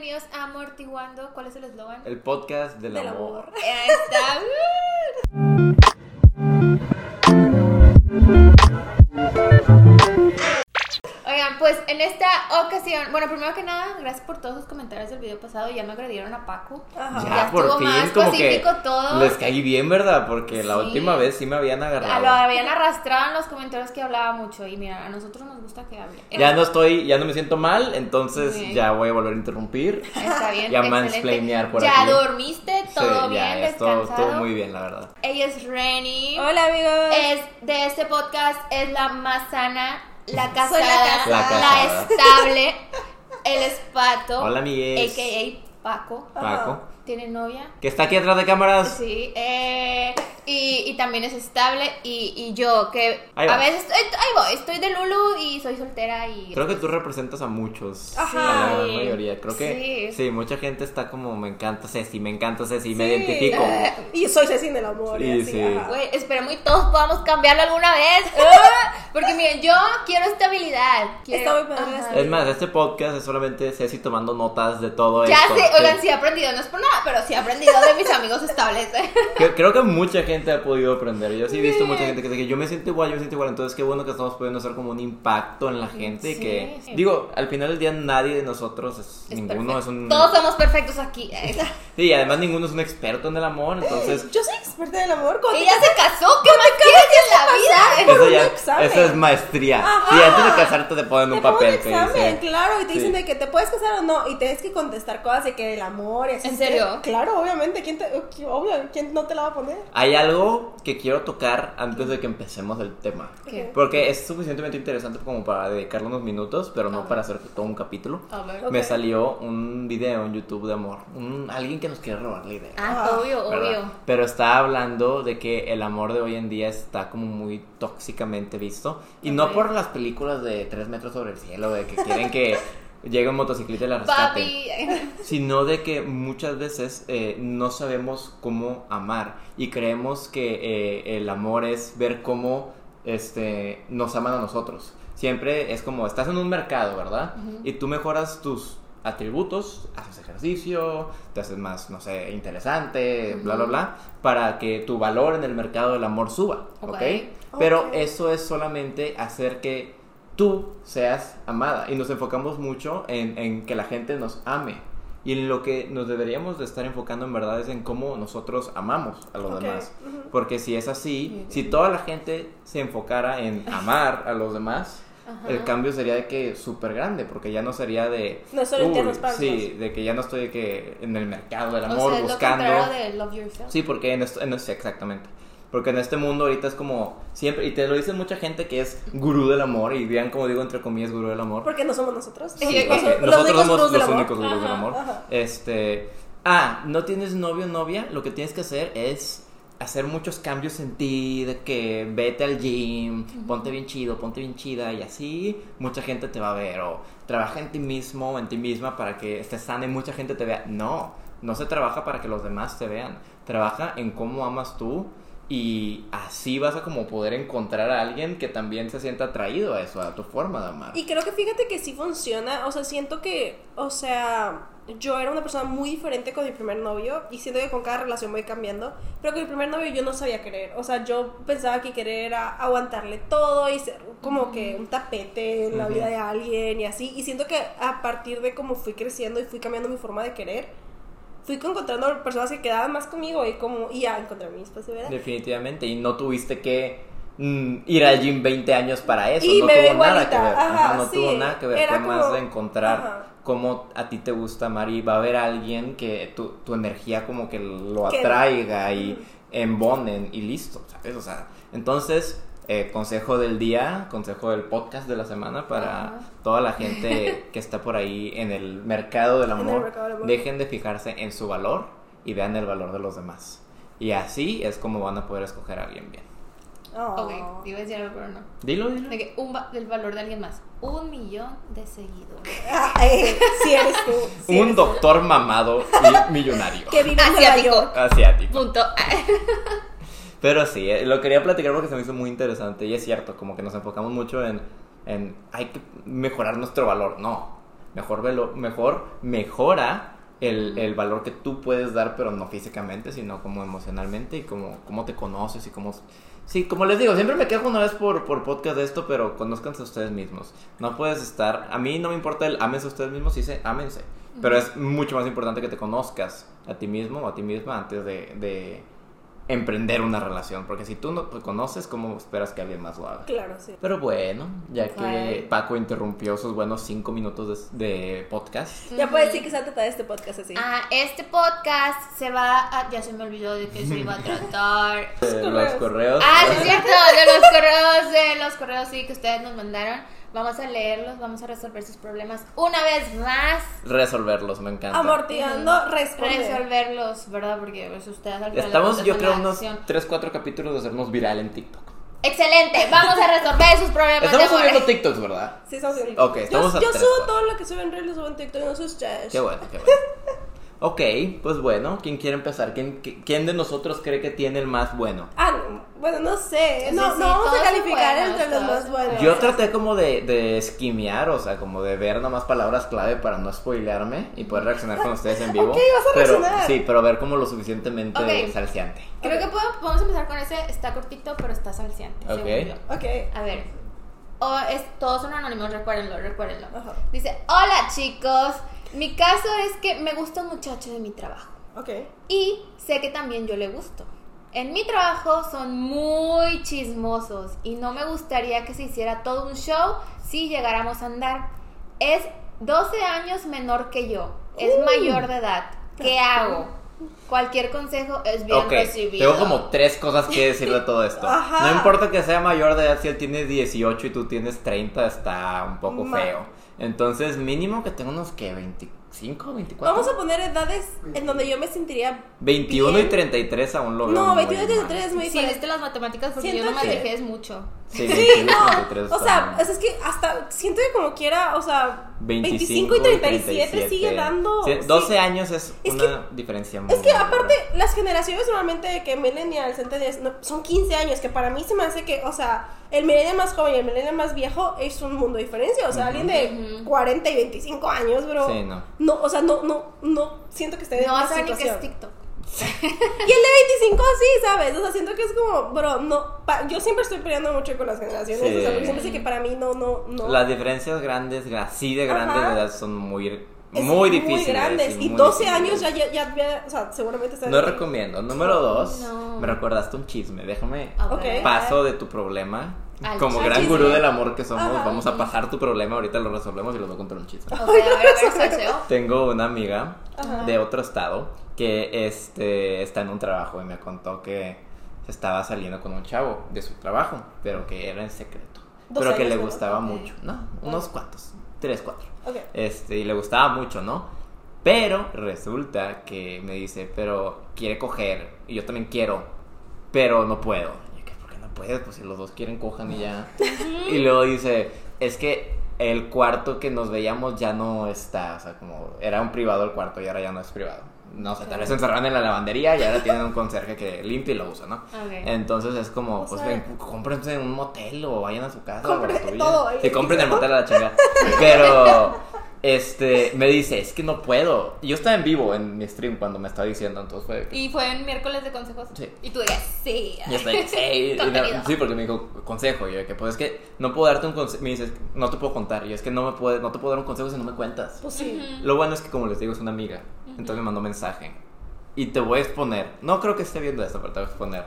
bienvenidos a Amortiguando. ¿Cuál es el eslogan? El podcast del, Del amor. amor. Ahí está. En esta ocasión, bueno, primero que nada, gracias por todos sus comentarios del video pasado. Ya me agredieron a Paco. Ajá. Ya, Ya por estuvo fin, más como que pacífico todo. les caí bien, ¿verdad? Porque la Sí. última vez sí me habían A agarrado. lo habían arrastrado en los comentarios que hablaba mucho. Y mira, a nosotros nos gusta que hable. Ya no estoy, ya no me siento mal, entonces Bien. ya voy a volver a interrumpir. Está bien. Ya mansplainear por Ya aquí. dormiste, todo Sí, bien, ya, descansado. todo muy bien, la verdad. Ella es Reni. Hola, amigos. Es de este podcast, es la más sana, la casada, la casada. La casada. estable. Él es Pato. Hola, amigues. A.K.A. Paco. Paco, ¿Tiene novia? que está aquí atrás de cámaras. Sí. eh, y, y también es estable. Y, y yo, que Ahí a va. veces. eh, ahí voy, estoy de Lulu y soy soltera. y Creo que tú representas a muchos, Ajá. a la gran mayoría. Creo que Sí. sí. mucha gente está como me encanta Ceci, me encanta Ceci, me Sí. identifico. Y soy Ceci del amor. y Sí, así, sí. Güey, esperemos y todos podamos cambiarlo alguna vez. Ah, Porque miren, yo quiero estabilidad. Quiero- Está muy padre. Es más, este podcast es solamente Ceci tomando notas de todo Ya esto. sé, Sí. oigan, sí he aprendido, no es por nada, pero sí he aprendido de mis amigos estables. ¿eh? Que- Creo que mucha gente ha podido aprender. Yo sí he visto mucha gente que dice que yo me siento igual, yo me siento igual. Entonces, qué bueno que estamos pudiendo hacer como un impacto en la gente. y Sí, que, digo, al final del día, nadie de nosotros es, Es ninguno perfecto. es un. Todos somos perfectos aquí. Eh, Sí, y además ninguno es un experto en el amor. Entonces, Yo soy experta del amor. cuando Ella te- se casó, ¿qué más quieres en la vida? Por eso un ya examen. eso es maestría. Ajá. Sí, antes de casarte te ponen un te pongo papel un que examen, dice. claro, y te Sí. dicen de que te puedes casar o no, y tienes que contestar cosas de que del amor y así. ¿En serio? Claro, obviamente, ¿quién te, obvio, ¿quién no te la va a poner? Hay algo que quiero tocar antes de que empecemos el tema. ¿Qué? Porque es suficientemente interesante como para dedicarle unos minutos, pero no para hacer todo un capítulo. A ver. Me salió un video en YouTube de amor. Un, alguien que nos quiere robar la idea. Ah, Ah, obvio, ¿verdad? obvio. Pero está hablando de que el amor de hoy en día está como muy tóxicamente visto. Y no por las películas de tres metros sobre el cielo, de que quieren que llegue un motociclista y la rescate. Sino de que muchas veces eh, no sabemos cómo amar. Y creemos que eh, el amor es ver cómo este, nos aman a nosotros. Siempre es como, estás en un mercado, ¿verdad? Y tú mejoras tus atributos, haces ejercicio, te haces más, no sé, interesante, bla, bla, Ujú. bla, para que tu valor en el mercado del amor suba, ¿ok? Ok. Pero eso es solamente hacer que tú seas amada y nos enfocamos mucho en, en que la gente nos ame. Y en lo que nos deberíamos de estar enfocando en verdad es en cómo nosotros amamos a los demás. Porque si es así, si toda la gente se enfocara en amar a los demás, Ajá. el cambio sería de que súper grande, porque ya no sería de... No solo en uy, falsas. Sí, de que ya no estoy de que en el mercado del O amor sea, es lo buscando... contrario de Love Yourself. Sí, porque en esto, en esto- exactamente. Porque en este mundo ahorita es como siempre, y te lo dicen mucha gente que es gurú del amor, y vean como digo entre comillas gurú del amor. Porque no somos nosotros. Sí, los nosotros somos los únicos gurús del amor. ajá. Este, ah, no tienes novio o novia, lo que tienes que hacer es hacer muchos cambios en ti, de que vete al gym, ponte bien chido, ponte bien chida y así mucha gente te va a ver o trabaja en ti mismo, en ti misma para que estés sana y mucha gente te vea. No, no se trabaja para que los demás te vean, trabaja en cómo amas tú y así vas a como poder encontrar a alguien que también se sienta atraído a eso, a tu forma de amar. Y creo que fíjate que sí funciona, o sea, siento que, o sea, yo era una persona muy diferente con mi primer novio y siento que con cada relación voy cambiando, pero con mi primer novio yo no sabía querer, o sea, yo pensaba que querer era aguantarle todo y ser como que un tapete en la vida de alguien y así, y siento que a partir de cómo fui creciendo y fui cambiando mi forma de querer, fui encontrando personas que quedaban más conmigo y como, y ya encontré mi espacio, ¿verdad? Definitivamente, y no tuviste que mm, ir al gym 20 años para eso, Y no me tuvo nada que ver, ajá, Ajá, no sí, tuvo nada que ver, era fue más como- de encontrar ajá. cómo a ti te gusta amar y va a haber alguien que tu, tu energía como que lo Que- atraiga y embonen y listo, ¿sabes? O sea, entonces, eh, consejo del día, consejo del podcast de la semana para toda la gente que está por ahí en el mercado del amor, mercado del amor. dejen de fijarse en su valor y vean el valor de los demás. Y así es como van a poder escoger a alguien bien. Oh. Ok, iba a decir algo, pero no. Dilo, dilo. De que un va- del valor de alguien más. Un millón de seguidores. Sí eres tú. sí Un eres tú. doctor mamado y millonario. Que vive en Nueva Asiático. York. Asiático. Punto. Pero sí, eh, lo quería platicar porque se me hizo muy interesante. Y es cierto, como que nos enfocamos mucho en, en hay que mejorar nuestro valor. No. Mejor, velo, mejor mejora el, el valor que tú puedes dar, pero no físicamente, sino como emocionalmente y como cómo te conoces y cómo... Sí, como les digo, siempre me quejo una vez por, por podcast de esto, pero conózcanse a ustedes mismos. No puedes estar... A mí no me importa el ámense a ustedes mismos, sí se ámense. Pero es mucho más importante que te conozcas a ti mismo o a ti misma antes de, de emprender una relación. Porque si tú no te conoces, ¿cómo esperas que alguien más lo haga? Claro, sí. Pero bueno, ya que. Paco interrumpió sus buenos cinco minutos de, de podcast. Ya puedes decir que se va a tratar este podcast así. Ah, este podcast se va a... Ya se me olvidó de que se iba a tratar. Eh, correos. los correos. Ah, sí es cierto, de los correos, de los correos sí que ustedes nos mandaron. Vamos a leerlos, vamos a resolver sus problemas una vez más. Resolverlos, me encanta. Amortiguando, responder. Resolverlos, ¿verdad? Porque pues, ustedes al final Estamos, yo creo, unos acción. 3-4 capítulos de hacernos viral en TikTok. Excelente, vamos a resolver sus problemas. Estamos de subiendo TikToks, ¿verdad? Sí, estamos bien. Ok, estamos yo, a yo subo todo lo que subo en Reels, lo subo en TikTok, no sus chats. Qué bueno, qué bueno. Ok, pues bueno, ¿quién quiere empezar? ¿Quién, qui- quién de nosotros cree que tiene el más bueno? Ah, no, bueno, no sé. Sí, no, sí, no vamos a calificar buenos, entre los más buenos. Yo traté como de, de esquimear, o sea, como de ver nomás palabras clave para no spoilearme y poder reaccionar con ustedes en vivo. Ok, vas a pero, reaccionar. Sí, pero ver como lo suficientemente Ok. salseante. Creo que puedo- podemos empezar con ese. Está cortito, pero está salciante. Ok. según yo. Ok. A ver. Oh, es, todos son anónimos, recuérdenlo, recuérdenlo. Ajá. Dice, hola chicos, mi caso es que me gusta un muchacho de mi trabajo Ok. y sé que también yo le gusto. En mi trabajo son muy chismosos y no me gustaría que se hiciera todo un show si llegáramos a andar. Es 12 años menor que yo, es Uh. mayor de edad. ¿Qué hago? Cualquier consejo es bien Ok, recibido. tengo como tres cosas que decir de todo esto. Ajá. No importa que sea mayor de edad, si él tiene 18 y tú tienes 30, está un poco Ma- feo. Entonces, mínimo que tenga unos que 25, 24. Vamos a poner edades en donde yo me sentiría. 21 bien. y 33 aún lo veo. No, muy 21 y mal. 33 es muy Sí, diferente. viste las matemáticas porque Siento yo no me que- alejé es mucho. Sí, Sí, 21 y no. 33 O sea, es que hasta siento que como quiera, o sea, 25 25 y 37, sigue dando. Sí, sí. 12 años es, Es una diferencia muy Es que aparte, grande. las generaciones normalmente de que millennials, centennials, no, son 15 años, que para mí se me hace que, o sea, el millennial más joven y el millennial más viejo es un mundo de diferencia. O sea, alguien de Ujú. 40 y 25 años, bro. Sí, no. No, o sea, no, no, no siento que esté en No esa ni qué es situación. TikTok. Y el de 25 sí, ¿sabes? O sea, siento que es como, bro, no, pa- yo siempre estoy peleando mucho con las generaciones, Sí. o sea, porque siempre sé que para mí no, no, no. Las diferencias grandes, así de grandes de edad, son muy, es muy difíciles. grandes. Y, muy 12 difíciles. años ya, ya, ya, ya, o sea, seguramente. No recomiendo. Número dos, No. me recordaste un chisme. Déjame A Ok. ver. paso de tu problema. Al Como chisme. gran gurú del amor que somos, Ajá. vamos a pasar tu problema. Ahorita lo resolvemos y los voy a contar un chisme. Ok, a ver, a ver, salseo. Tengo una amiga Ajá. de otro estado que este, está en un trabajo y me contó que estaba saliendo con un chavo de su trabajo, pero que era en secreto. Pero que le gustaba mucho, ¿no? Unos cuantos, tres, cuatro. Este, y le gustaba mucho, ¿no? Pero resulta que me dice, pero quiere coger, y yo también quiero, pero no puedo. Puedes? Pues si los dos quieren, cojan y ya. y luego dice, es que el cuarto que nos veíamos ya no está, o sea, como era un privado el cuarto y ahora ya no es privado. No sé, tal vez se encerraron en la lavandería y ahora tienen un conserje que limpia y lo usa, ¿no? Ok. Entonces es como, O pues sea- ven, cómprense un motel o vayan a su casa. Compren o a todo, Sí, compren el motel a la chingada. Pero, este, me dice, es que no puedo. Y yo estaba en vivo en mi stream cuando me estaba diciendo, entonces fue... que- Y fue en miércoles de consejos. Sí. Y tú digas, sí. Y estoy, sí, y no- sí, porque me dijo consejo. Y yo, que pues es que no puedo darte un consejo. Me dices, no te puedo contar. Y yo, es que no me puede, no te puedo dar un consejo si no me cuentas. Pues sí. Ujú. Lo bueno es que, como les digo, es una amiga. Entonces me mandó mensaje. Y te voy a exponer. No creo que esté viendo esto, pero te voy a exponer.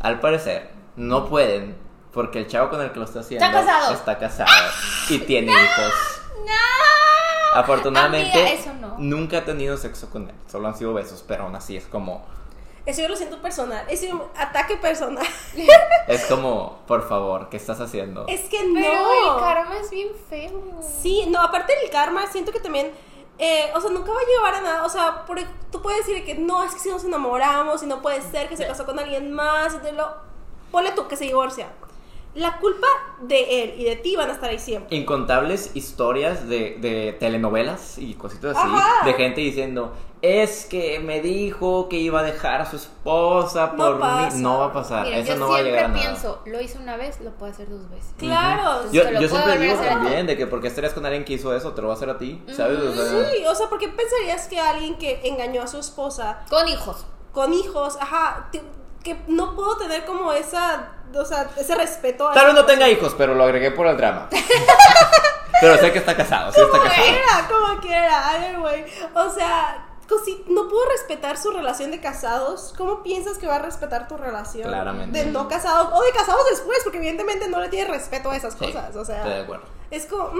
Al parecer, no pueden. Porque el chavo con el que lo está haciendo Está casado. está casado y tiene hijos. ¡No! Afortunadamente, Amiga, eso no. nunca ha tenido sexo con él. Solo han sido besos, pero aún así es como. Eso yo lo siento personal. Es un ataque personal. Es como, por favor, ¿qué estás haciendo? Es que Pero no. el karma es bien feo. Sí, no, aparte del karma, siento que también. eh, o sea, nunca va a llevar a nada. O sea, por- tú puedes decir que no, es que si nos enamoramos y no puede ser que se casó con alguien más. Y te lo. Ponle tú que se divorcia. La culpa de él y de ti van a estar ahí siempre. Incontables historias de, de telenovelas y cositas así, Ajá. de gente diciendo, es que me dijo que iba a dejar a su esposa No por pasa. mí. No va a pasar, Mira, eso yo no va a llegar a siempre nada. pienso, lo hice una vez, lo puedo hacer dos veces. Claro. Yo, yo siempre digo también de que porque estarías con alguien que hizo eso, te lo va a hacer a ti, ¿sabes? O sea, Sí, o sea, ¿por qué pensarías que alguien que engañó a su esposa Con hijos. con hijos, ajá, te- que no puedo tener como esa, o sea, ese respeto a Tal vez no tenga hijos, pero lo agregué por el drama. pero sé que está casado, sí está Como casado. quiera, como quiera, ay, güey. O sea, si no puedo respetar su relación de casados, ¿cómo piensas que va a respetar tu relación? Claramente. De no casados o de casados después, porque evidentemente no le tiene respeto a esas Sí, cosas. O estoy de sea, acuerdo. es como,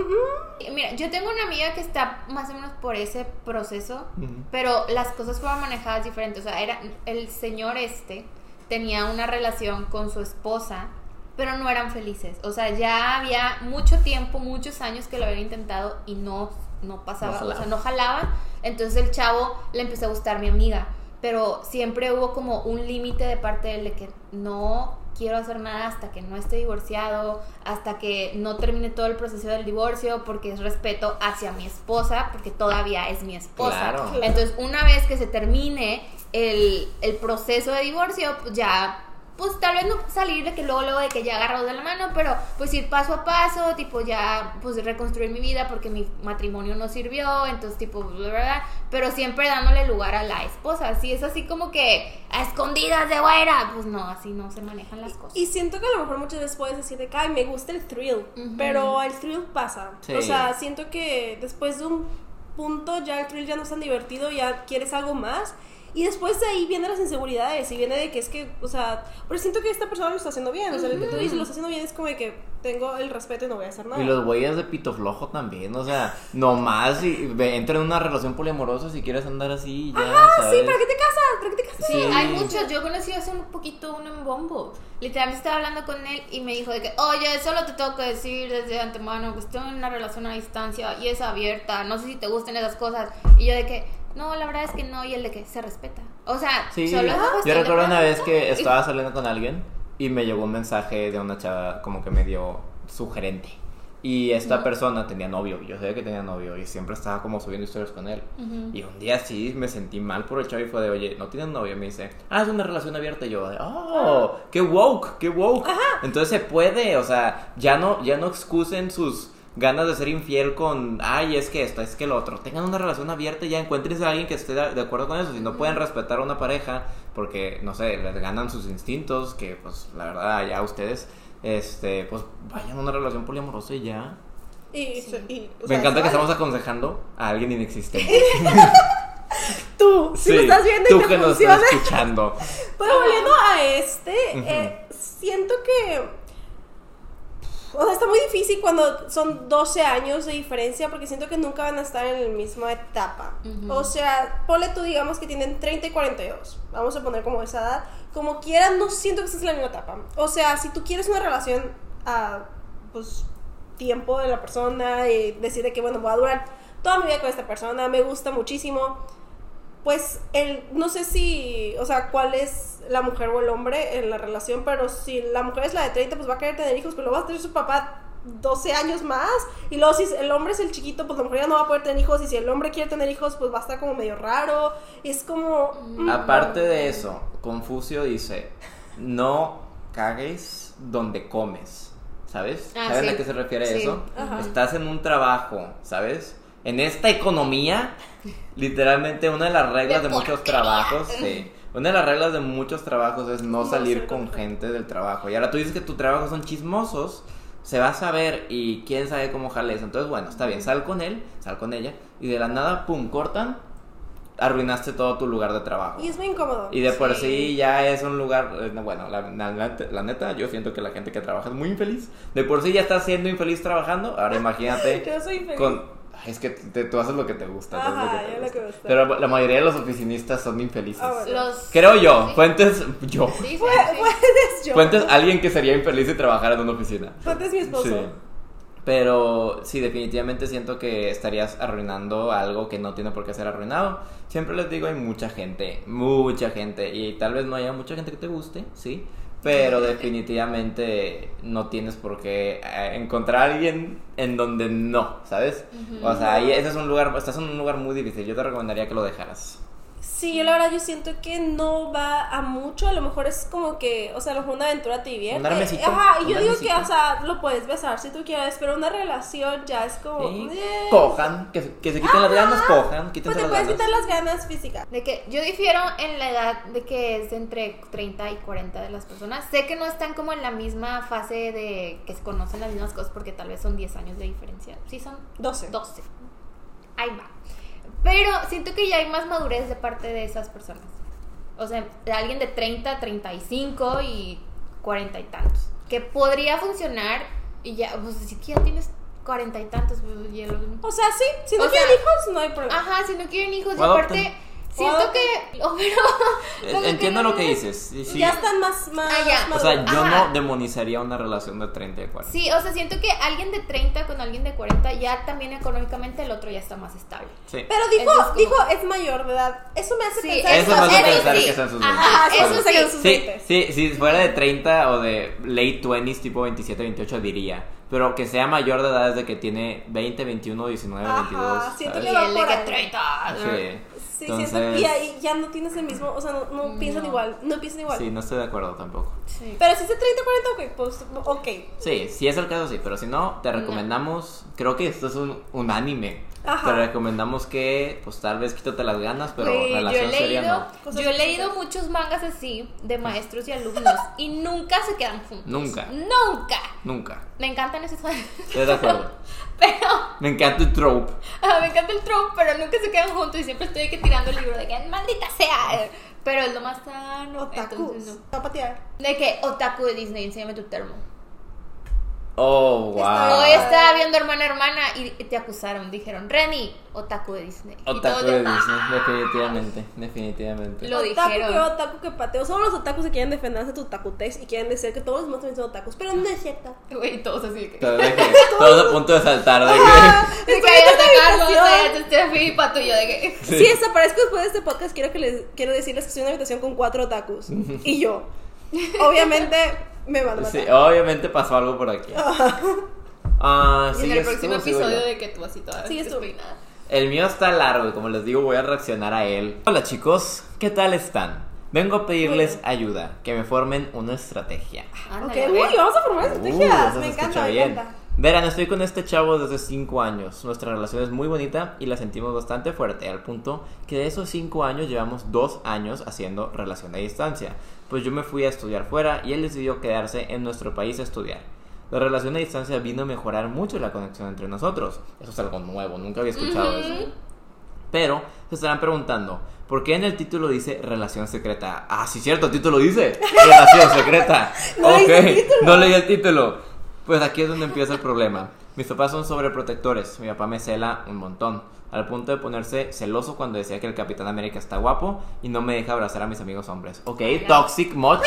Mira, yo tengo una amiga que está más o menos por ese proceso, pero las cosas fueron manejadas diferentes. O sea, era el señor este tenía una relación con su esposa, pero no eran felices. O sea, ya había mucho tiempo, muchos años que lo habían intentado y no, no pasaba, No o sea, no jalaban. Entonces el chavo le empezó a gustar mi amiga, pero siempre hubo como un límite de parte de él de que no quiero hacer nada hasta que no esté divorciado, hasta que no termine todo el proceso del divorcio, porque es respeto hacia mi esposa, porque todavía es mi esposa. Claro. Entonces, una vez que se termine el, el proceso de divorcio, pues ya, pues tal vez no salir de que luego, luego de que ya agarrados de la mano, pero pues ir paso a paso, tipo ya, pues reconstruir mi vida porque mi matrimonio no sirvió, entonces tipo, bla, bla, bla, pero siempre dándole lugar a la esposa. Si es así como que a escondidas de güera, pues no, así no se manejan las cosas. Y siento que a lo mejor muchas veces puedes decir de que, ay, me gusta el thrill, pero el thrill pasa. Sí. O sea, siento que después de un punto ya el thrill ya no es tan divertido, ya quieres algo más. Y después de ahí vienen las inseguridades y viene de que es que, o sea, pero siento que esta persona lo está haciendo bien. O sea, lo que tú dices lo está haciendo bien es como de que tengo el respeto y no voy a hacer nada. Y los güeyes de pito flojo también, o sea, nomás y, entra en una relación poliamorosa si quieres andar así, ya, Ah, sí. ¿para qué te casas? ¿Para qué te casas? Sí, Sí. hay muchos. Yo conocí hace un poquito uno en Bumble. Literalmente estaba hablando con él y me dijo de que, oye, solo te tengo que decir desde antemano que estoy en una relación a distancia y es abierta. No sé si te gusten esas cosas. Y yo de que, no, la verdad es que no. Y él de que se respeta. O sea, Sí, solo yo recuerdo una vez que estaba saliendo con alguien y me llegó un mensaje de una chava como que medio sugerente. Y esta persona tenía novio, yo sabía que tenía novio y siempre estaba como subiendo historias con él. Y un día sí me sentí mal por el chavo y fue de, oye, ¿no tienes novio? Me dice, ah, es una relación abierta. Y yo, de, oh, qué woke, qué woke. Entonces se puede, o sea, ya no, ya no excusen sus ganas de ser infiel con, ay, es que esto, es que lo otro. Tengan una relación abierta y ya encuéntrense a alguien que esté de acuerdo con eso. Si no pueden respetar a una pareja porque, no sé, les ganan sus instintos, que pues la verdad ya ustedes, este, pues vayan a una relación poliamorosa y ya. Y, y- o Me sea, encanta que estamos aconsejando a alguien inexistente. Tú, si Sí, lo estás viendo tú y te que nos funciona. estás escuchando. Pero volviendo a este, eh, siento que. O sea, está muy difícil cuando son 12 años de diferencia porque siento que nunca van a estar en la misma etapa. Ujú. O sea, ponle tú, digamos que tienen 30 y 42. Vamos a poner como esa edad. Como quieran, no siento que estés en la misma etapa. O sea, si tú quieres una relación a, pues, tiempo de la persona y decir de que, bueno, voy a durar toda mi vida con esta persona, me gusta muchísimo pues el, no sé si, o sea, cuál es la mujer o el hombre en la relación, pero si la mujer es la de 30, pues va a querer tener hijos, pero lo va a tener su papá 12 años más, y luego si el hombre es el chiquito, pues la mujer ya no va a poder tener hijos, y si el hombre quiere tener hijos, pues va a estar como medio raro, es como... mm, Aparte de eso, Confucio dice, no cagues donde comes, ¿sabes? Ah, ¿Saben sí. a qué se refiere Sí. eso? Ajá. Estás en un trabajo, ¿sabes? En esta economía, literalmente una de las reglas de, De muchos trabajos, sí, una de las reglas de muchos trabajos es no No salir con gente del trabajo. Y ahora tú dices que tu trabajo son chismosos, se va a saber y quién sabe cómo jale eso. Entonces, bueno, está bien, sal con él, sal con ella, y de la nada, pum, cortan, arruinaste todo tu lugar de trabajo. Y es muy incómodo. Y de por Sí. ya es un lugar, eh, no, bueno, la, la- la- la neta, yo siento que la gente que trabaja es muy infeliz. De por sí ya estás siendo infeliz trabajando, ahora imagínate Yo soy feliz. con... Ay, Es que te- tú haces lo que te gusta. Ajá, lo que te yo lo gusta. que gusta. Pero la mayoría de los oficinistas son infelices. Ah, bueno. Los... Creo yo, Sí. fuentes yo. Sí, sí. Puedes yo. Fuentes alguien que sería infeliz si trabajara en una oficina. Fuentes mi esposo. Sí. Pero sí, definitivamente siento que estarías arruinando algo que no tiene por qué ser arruinado. Siempre les digo, hay mucha gente, mucha gente, y tal vez no haya mucha gente que te guste, sí, pero definitivamente no tienes por qué eh, encontrar a alguien en donde no, ¿sabes? O sea, ahí ese es un lugar, estás en un lugar muy difícil. Yo te recomendaría que lo dejaras. Sí, yo la verdad yo siento que no va a mucho, a lo mejor es como que, o sea, a lo mejor una aventura te divierte. Un armecito, Ajá, y un yo digo que, o sea, lo puedes besar si tú quieres, pero una relación ya es como... Sí. eh. Cojan, que, se- que se quiten las ganas, cojan, Pues quítense te las puedes ganas. quitar las ganas físicas. De que yo difiero en la edad de que es entre 30 y 40 de las personas. Sé que no están como en la misma fase de que se conocen las mismas cosas porque tal vez son 10 años de diferencia. Sí, son 12. 12. Ahí va. Pero siento que ya hay más madurez de parte de esas personas. O sea, de alguien de 30, 35 y 40 y tantos. Que podría funcionar y ya, pues si ya tienes 40 y tantos, pues ya lo- O sea, sí, si no O quieren sea- hijos, no hay problema. Ajá, si no quieren hijos, y aparte, siento que. oh, pero, Eh, que Entiendo no lo que es- dices. sí. Ya están más, más Ah. O sea, yo Ajá. no demonizaría una relación de 30 y 40. Sí, o sea, siento que alguien de 30 con alguien de 40 ya también económicamente el otro ya está más estable. Sí. Pero dijo, Entonces, como- dijo, es mayor de edad. Eso me hace Sí, pensar Eso que- me hace eso pensar sí. que están sus Ajá, Ajá, veinte. eso sí. sus Sí, 20. sí, si fuera de 30 o de late 20s, tipo 27, 28, diría. Pero que sea mayor de edad desde que tiene 20, 21, 19, Ajá, 22. siento que va el de por que ahí. 30. Sí. Sí, Entonces, siento y ahí ya no tienes el mismo, o sea, no, no piensan No. igual, no piensan igual. sí, no estoy de acuerdo tampoco. Sí. Pero si es de 30 40, ok, pues, ok. Sí, si es el caso, sí. Pero si no, te recomendamos. Creo que esto es un, un anime. Ajá. Te recomendamos que, pues tal vez quítate las ganas, pero Güey, yo he relación seria leído, no. Yo he leído muchos mangas así de maestros y alumnos y nunca se quedan juntos. Nunca. Nunca. Nunca. Me encantan esos Estoy de acuerdo. pero Me encanta el trope. ah, me encanta el trope, pero nunca se quedan juntos y siempre estoy que tirando el libro de que maldita sea. Pero es lo más sano. Entonces no. Va a patear. De que otaku de Disney, enséñame tu termo. Oh, wow. Hoy estaba viendo hermana hermana y te acusaron, dijeron, Reni, otaku de Disney. Otaku de Disney, definitivamente, definitivamente. Lo otaku dijeron. que otaku que pateo. Solo los otakus que quieren defenderse de tu otakutez y quieren decir que todos los demás también son otakus. Pero no es cierto. Güey, todos así que... Todos, de que- todos a punto de saltar de que... De que ahí está Carlos, habitación. ahí está Steffi y Pato y yo de que... Sí. Si desaparezco después de este podcast, quiero, que les, quiero decirles que estoy en una habitación con cuatro otakus. y yo. Obviamente me van a matar. Sí, obviamente pasó algo por aquí. Ah, Y en el próximo tú, episodio de que tú así toda Sigues tú. despeinada. El mío está largo y como les digo voy a reaccionar a él. Hola chicos, ¿qué tal están? Vengo a pedirles ayuda, que me formen una estrategia. Ok, Ándale, a uy, vamos a formar Uh, estrategias. eso me se encanta, escucha me bien. encanta. Verán, estoy con este chavo desde 5 años. Nuestra relación es muy bonita y la sentimos bastante fuerte, al punto que de esos 5 años llevamos 2 años haciendo relación a distancia. Pues yo me fui a estudiar fuera y él decidió quedarse en nuestro país a estudiar. La relación a distancia vino a mejorar mucho la conexión entre nosotros. Eso es algo nuevo, nunca había escuchado eso. Pero se estarán preguntando, ¿por qué en el título dice relación secreta? Ah, sí, cierto, el título dice relación secreta. No ok, no leí el título. Pues aquí es donde empieza el problema. Mis papás son sobreprotectores. Mi papá me cela un montón. Al punto de ponerse celoso cuando decía que el Capitán América está guapo y no me deja abrazar a mis amigos hombres. Ok, toxic much.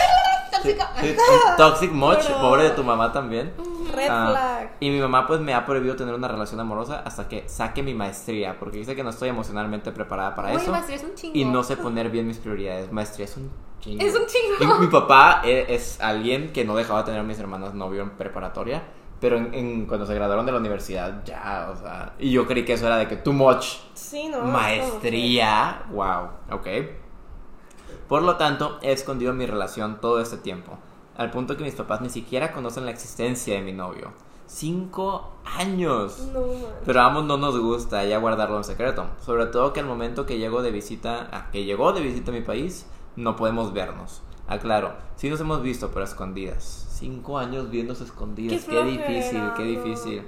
Tóxica. Sí, Toxic much, Pero- pobre de tu mamá también. Red Ah, flag. y mi mamá pues me ha prohibido tener una relación amorosa hasta que saque mi maestría, porque dice que no estoy emocionalmente preparada para Uy, eso. maestría es un chingo. Y no sé poner bien mis prioridades. Maestría es un chingo. Es un chingo. Y mi papá e- es, alguien que no dejaba tener a mis hermanas novio en preparatoria. Pero en, en- cuando se graduaron de la universidad, ya, o sea. Y yo creí que eso era de que too much. Sí, no. Maestría. Wow. Ok. Por lo tanto, he escondido mi relación todo este tiempo. Al punto que mis papás ni siquiera conocen la existencia de mi novio. Cinco años. No. Pero a ambos no nos gusta ya guardarlo en secreto. Sobre todo que al momento que llego de visita, ah, que llegó de visita a mi país, no podemos vernos. Aclaro, sí nos hemos visto, pero escondidas. Cinco años viéndose escondidas. Qué Qué, difícil, qué difícil.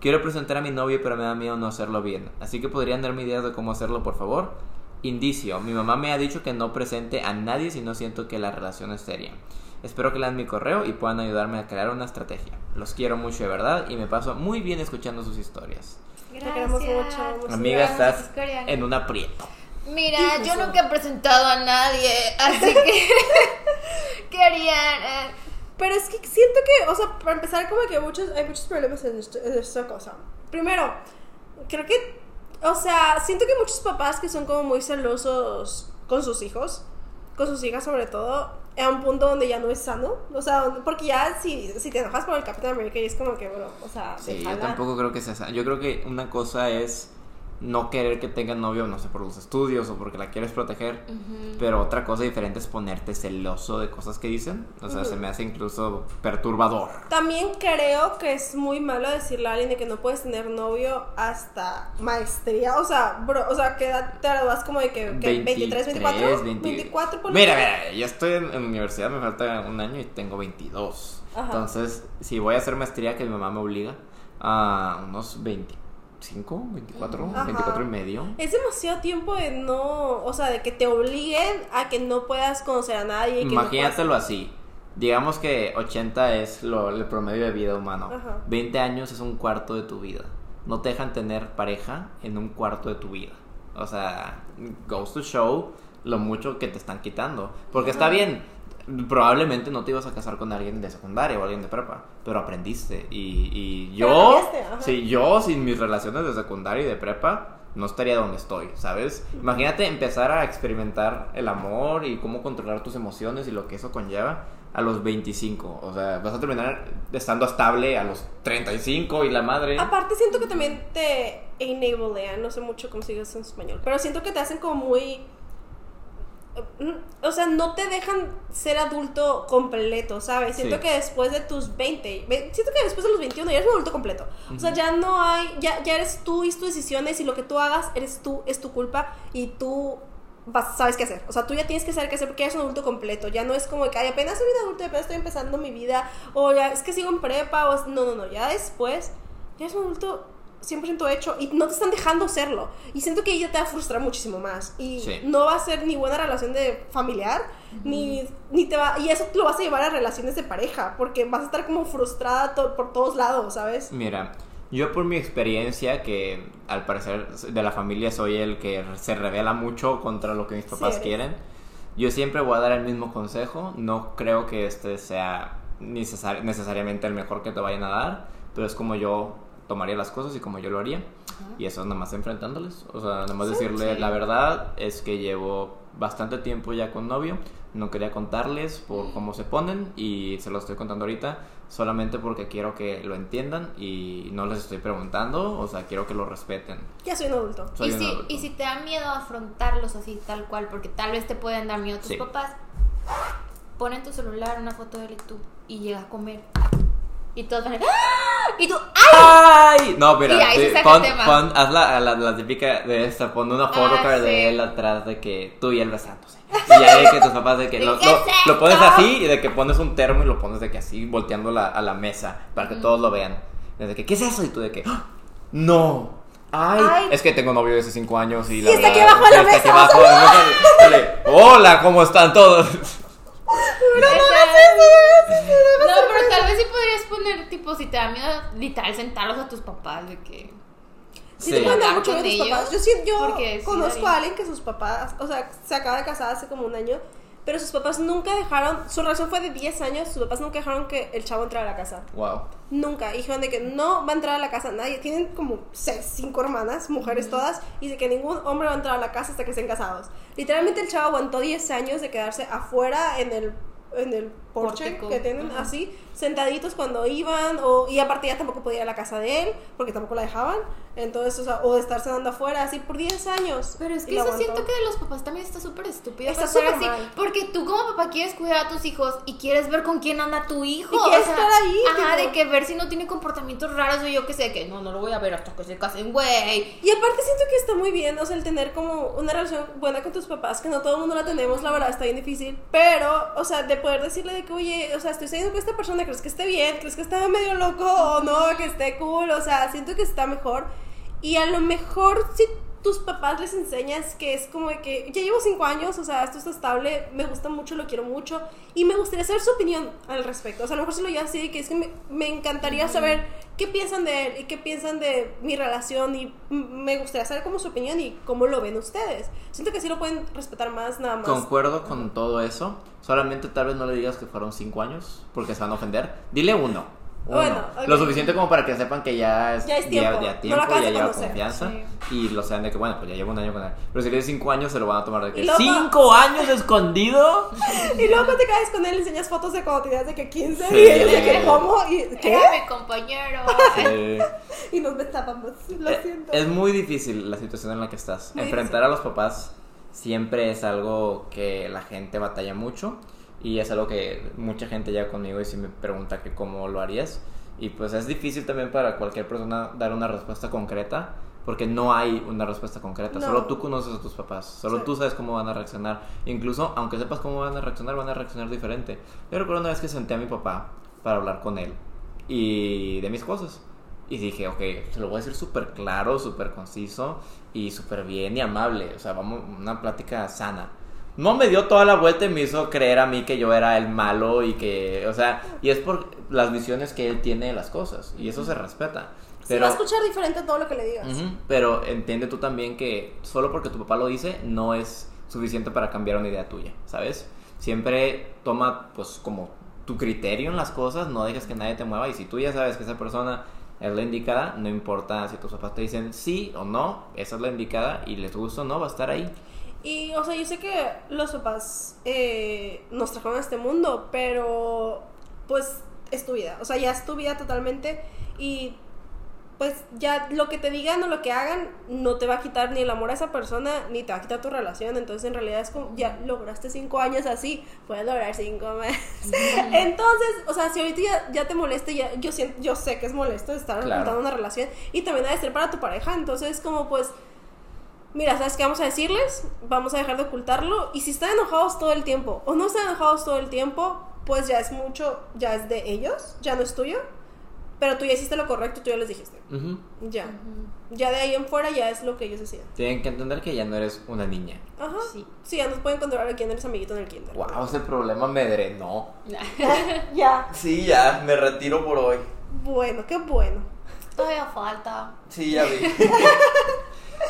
Quiero presentar a mi novio, pero me da miedo no hacerlo bien. Así que podrían darme ideas de cómo hacerlo, por favor. Indicio, mi mamá me ha dicho que no presente a nadie si no siento que la relación es seria. Espero que lean mi correo y puedan ayudarme a crear una estrategia. Los quiero mucho de verdad y me paso muy bien escuchando sus historias. Te queremos mucho, Amiga, gracias, estás en un aprieto. Mira, yo nunca he presentado a nadie, así que... ¿Qué harían? Eh, Pero es que siento que, o sea, para empezar, como que muchos, hay muchos problemas en, esto- en esta cosa. Primero, creo que, o sea, siento que muchos papás que son como muy celosos con sus hijos, con sus hijas sobre todo, a un punto donde ya no es sano. O sea, porque ya si, si te enojas por el Capitán América y es como que, bro, o sea, Sí, yo tampoco creo que sea esa. Yo creo que una cosa es no querer que tengan novio, no sé, por los estudios o porque la quieres proteger. Pero otra cosa diferente es ponerte celoso de cosas que dicen. O sea, se me hace incluso perturbador. También creo que es muy malo decirle a alguien de que no puedes tener novio hasta maestría. O sea, bro, o sea, ¿qué edad te vas como de que, que 23, 24? 20. 24, ponle Mira, mira, yo estoy en, en universidad, me falta un año y tengo 22. Ajá. Entonces, si voy a hacer maestría, que mi mamá me obliga, a unos 25, 24, Ajá. 24 y medio. Es demasiado tiempo de no, o sea, de que te obliguen a que no puedas conocer a nadie. no Imagínatelo así. Digamos que 80 es lo, el promedio de vida humano. Ajá. 20 años es un cuarto de tu vida. No te dejan tener pareja en un cuarto de tu vida. O sea, goes to show lo mucho que te están quitando. Porque está bien, probablemente no te ibas a casar con alguien de secundaria o alguien de prepa, pero aprendiste. Y, y yo, sí, yo sin mis relaciones de secundaria y de prepa, no estaría donde estoy, ¿sabes? Imagínate empezar a experimentar el amor y cómo controlar tus emociones y lo que eso conlleva a los 25. O sea, vas a terminar estando estable a los 35 y la madre. Aparte siento que también te enablean, no sé mucho cómo se dice en español, pero siento que te hacen como muy... mm, O sea, no te dejan ser adulto completo, ¿sabes? Siento Sí. que después de tus 20, ve- siento que después de los 21 ya eres un adulto completo. O sea, ya no hay, ya, ya eres tú y tus decisiones y lo que tú hagas eres tú, es tu culpa y tú vas- sabes qué hacer. O sea, tú ya tienes que saber qué hacer porque eres un adulto completo. Ya no es como que, ay, apenas soy un adulto, apenas estoy empezando mi vida, o ya es que sigo en prepa, o es- no, no, no, ya después, ya eres un adulto 100% hecho y no te están dejando serlo. Y siento que ella te va a frustrar muchísimo más. Y Sí. no va a ser ni buena relación de familiar, ni, ni te va... Y eso lo vas a llevar a relaciones de pareja, porque vas a estar como frustrada to- por todos lados, ¿sabes? Mira, yo por mi experiencia, que al parecer de la familia soy el que se revela mucho contra lo que mis papás quieren, yo siempre voy a dar el mismo consejo. No creo que este sea necesar- necesariamente el mejor que te vayan a dar, pero es como yo tomaría las cosas y como yo lo haría. Y eso es nada más enfrentándoles. O sea, nada más decirle sí. la verdad es que llevo bastante tiempo ya con novio. No quería contarles por cómo se ponen y se lo estoy contando ahorita solamente porque quiero que lo entiendan y no les estoy preguntando. O sea, quiero que lo respeten. Ya soy un adulto. Soy y, un si, adulto. y si te da miedo afrontarlos así, tal cual, porque tal vez te pueden dar miedo tus Sí. papás, pon en tu celular una foto de él y tú y llega a comer. Y todos van a ¡Ah! Y tú, ¡ay! ¡Ay! No, mira, Y ahí se sí, saca el pon, tema. pon- haz la, la, la típica de esta, pon una photocard Ah, sí. de él atrás de que tú y él besándose. Y ya de que tus papás de que ¿De lo, lo- lo pones así y de que pones un termo y lo pones de que así volteando la- a la mesa para que todos lo vean. De que, ¿qué es eso? Y tú de que, ¡Ah! ¡no! Ay, Ay. es que tengo novio de hace 5 años y Y la está aquí verdad- abajo de la está aquí mesa, abajo de la mesa. Dale, Hola, ¿cómo están todos? No, pero tal vez sí podrías poner, tipo, si te da miedo, literal, sentarlos a tus papás, de que... Sí, Sí. te pueden dar mucho miedo tus ellos, papás. Yo, sí, yo conozco a alguien que sus papás, o sea, se acaba de casar hace como un año, pero sus papás nunca dejaron, su relación fue de 10 años, sus papás nunca dejaron que el chavo entrara a la casa. Wow. Nunca. Y dijeron de que no va a entrar a la casa nadie. Tienen como seis, cinco hermanas, mujeres todas, y de que ningún hombre va a entrar a la casa hasta que estén casados. Literalmente el chavo aguantó 10 años de quedarse afuera en el en el porche Pórtico. que tienen Ajá. así, sentaditos cuando iban, o, y aparte ya tampoco podía ir a la casa de él, porque tampoco la dejaban, entonces, o, sea, o de estar cenando afuera, así por 10 años. Pero es que eso aguantó. siento que de los papás también está súper estúpido. Está súper así, mal. Porque tú como papá quieres cuidar a tus hijos y quieres ver con quién anda tu hijo. Y quieres estar ahí, Ajá, tipo. de que ver si no tiene comportamientos raros o yo que sé, que no, no lo voy a ver hasta que se casen, güey. Y aparte siento que está muy bien, o sea, el tener como una relación buena con tus papás, que no todo el mundo la tenemos, la verdad está bien difícil, pero, o sea, de decirle de que, oye, o sea, estoy saliendo con esta persona, ¿crees que esté bien? ¿Crees que está medio loco o no? Que esté cool, o sea, siento que está mejor. Y a lo mejor si tus papás les enseñas que es como de que ya llevo cinco años, o sea, esto está estable, me gusta mucho, lo quiero mucho, y me gustaría saber su opinión al respecto. O sea, a lo mejor se lo llevas así, de que es que me, me encantaría saber qué piensan de él y qué piensan de mi relación, y me gustaría saber cómo su opinión y cómo lo ven ustedes. Siento que sí lo pueden respetar más, nada más. Concuerdo con todo eso. Solamente tal vez no le digas que fueron cinco años, porque se van a ofender. Dile uno. Uno. Bueno, ok. Lo suficiente como para que sepan que ya es, Ya es tiempo. ya, ya No tiempo, acabas ya lleva conocer. confianza. Sí. Y lo sean de que, bueno, pues ya llevo un año con él. Pero si le cinco años, se lo van a tomar de que. luego- ¿Cinco años escondido? Y luego cuando te caes con él, le enseñas fotos de cuando tenías de que 15 Sí. y él de que cómo y ¿qué? Era mi compañero. Eh, Y nos besábamos. Lo Eh, siento. Es muy difícil la situación en la que estás. Muy Enfrentar a los papás siempre es algo que la gente batalla mucho y es algo que mucha gente llega conmigo y si me pregunta que cómo lo harías. Y pues es difícil también para cualquier persona dar una respuesta concreta porque no hay una respuesta concreta. No. Solo tú conoces a tus papás, solo Sí. tú sabes cómo van a reaccionar. Incluso aunque sepas cómo van a reaccionar, van a reaccionar diferente. Yo recuerdo una vez que senté a mi papá para hablar con él y de mis cosas. Y dije, ok, se lo voy a decir súper claro, súper conciso y súper bien y amable. O sea, vamos, una plática sana. No me dio toda la vuelta y me hizo creer a mí que yo era el malo y que, o sea, y es por las visiones que él tiene de las cosas y eso se respeta. Pero, va a escuchar diferente todo lo que le digas. Pero entiende tú también que solo porque tu papá lo dice no es suficiente para cambiar una idea tuya, ¿sabes? Siempre toma pues como tu criterio en las cosas, no dejes que nadie te mueva y si tú ya sabes que esa persona es la indicada, no importa si tus papás te dicen sí o no, esa es la indicada y les gusta o no, va a estar ahí. Y, o sea, yo sé que los papás eh, nos trajeron a este mundo, pero pues es tu vida. O sea, ya es tu vida totalmente. Y pues ya lo que te digan o lo que hagan no te va a quitar ni el amor a esa persona, ni te va a quitar tu relación. Entonces, en realidad es como, ya lograste cinco años así, puedes lograr cinco más. Entonces, o sea, si ahorita ya, ya te molesta, ya, yo, siento, yo sé que es molesto estar Claro. una relación y también ha de ser para tu pareja. Entonces, como pues mira, ¿sabes qué vamos a decirles? Vamos a dejar de ocultarlo. Y si están enojados todo el tiempo o no están enojados todo el tiempo, pues ya es mucho, ya es de ellos, ya no es tuyo. Pero tú ya hiciste lo correcto, tú ya les dijiste. Ya. Ya de ahí en fuera ya es lo que ellos decían. Tienen que entender que ya no eres una niña. Ajá. Sí. Sí, ya nos pueden controlar a quién eres amiguito en el kinder. Wow, ese problema me drenó. ya. Sí, ya, me retiro por hoy. Bueno, qué bueno. Todavía falta. Sí, ya vi.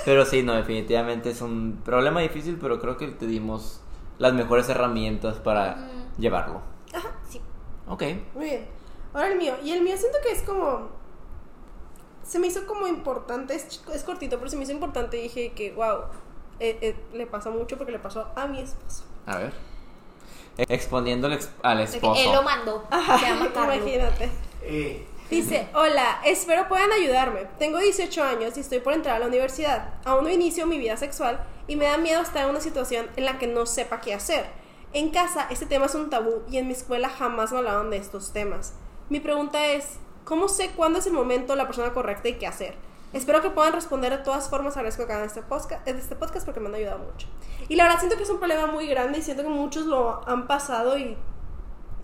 pero sí, no, definitivamente es un problema difícil, pero creo que te dimos las mejores herramientas para llevarlo. Ajá. Sí. Ok. Muy bien. Ahora el mío. Y el mío siento que es como. Se me hizo como importante. Es, es cortito, pero se me hizo importante. Y dije que, wow. eh, eh, le pasa mucho porque le pasó a mi esposo. A ver. Exponiendo al, ex- al esposo. él lo mandó. Se llama Carlos. Imagínate. Eh, Dice, hola, espero puedan ayudarme. Tengo 18 años y estoy por entrar a la universidad. Aún no inicio mi vida sexual y me da miedo estar en una situación en la que no sepa qué hacer. En casa este tema es un tabú y en mi escuela jamás me hablaban de estos temas. Mi pregunta es, ¿cómo sé cuándo es el momento, la persona correcta y qué hacer? Espero que puedan responder de todas formas. Agradezco que hagan este podcast, este podcast porque me han ayudado mucho. Y la verdad siento que es un problema muy grande y siento que muchos lo han pasado y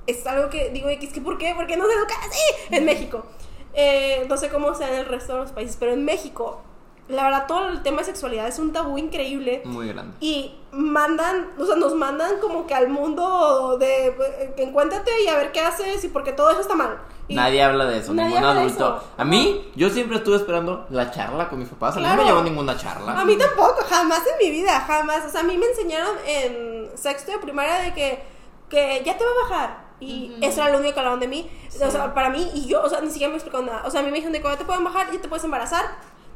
es algo que digo, es que ¿por qué? ¿Por qué no se educan así en México? Eh, no sé cómo sea en el resto de los países, pero en México, la verdad, todo el tema de sexualidad es un tabú increíble. Muy grande. Y mandan, o sea, nos mandan como que al mundo de eh, que encuéntrate y a ver qué haces y porque todo eso está mal. Y- Nadie habla de eso, ningún adulto. eso. A mí, yo siempre estuve esperando la charla con mis papás. A mí no Claro. me llevó ninguna charla. A mí tampoco, jamás en mi vida, jamás. O sea, a mí me enseñaron en sexto de primaria de que, que ya te va a bajar. Y eso era lo único que hablaban de mí. O sea, para mí, y yo, o sea, ni siquiera me explicaron nada. O sea, a mí me dijeron de ya te pueden bajar y te puedes embarazar.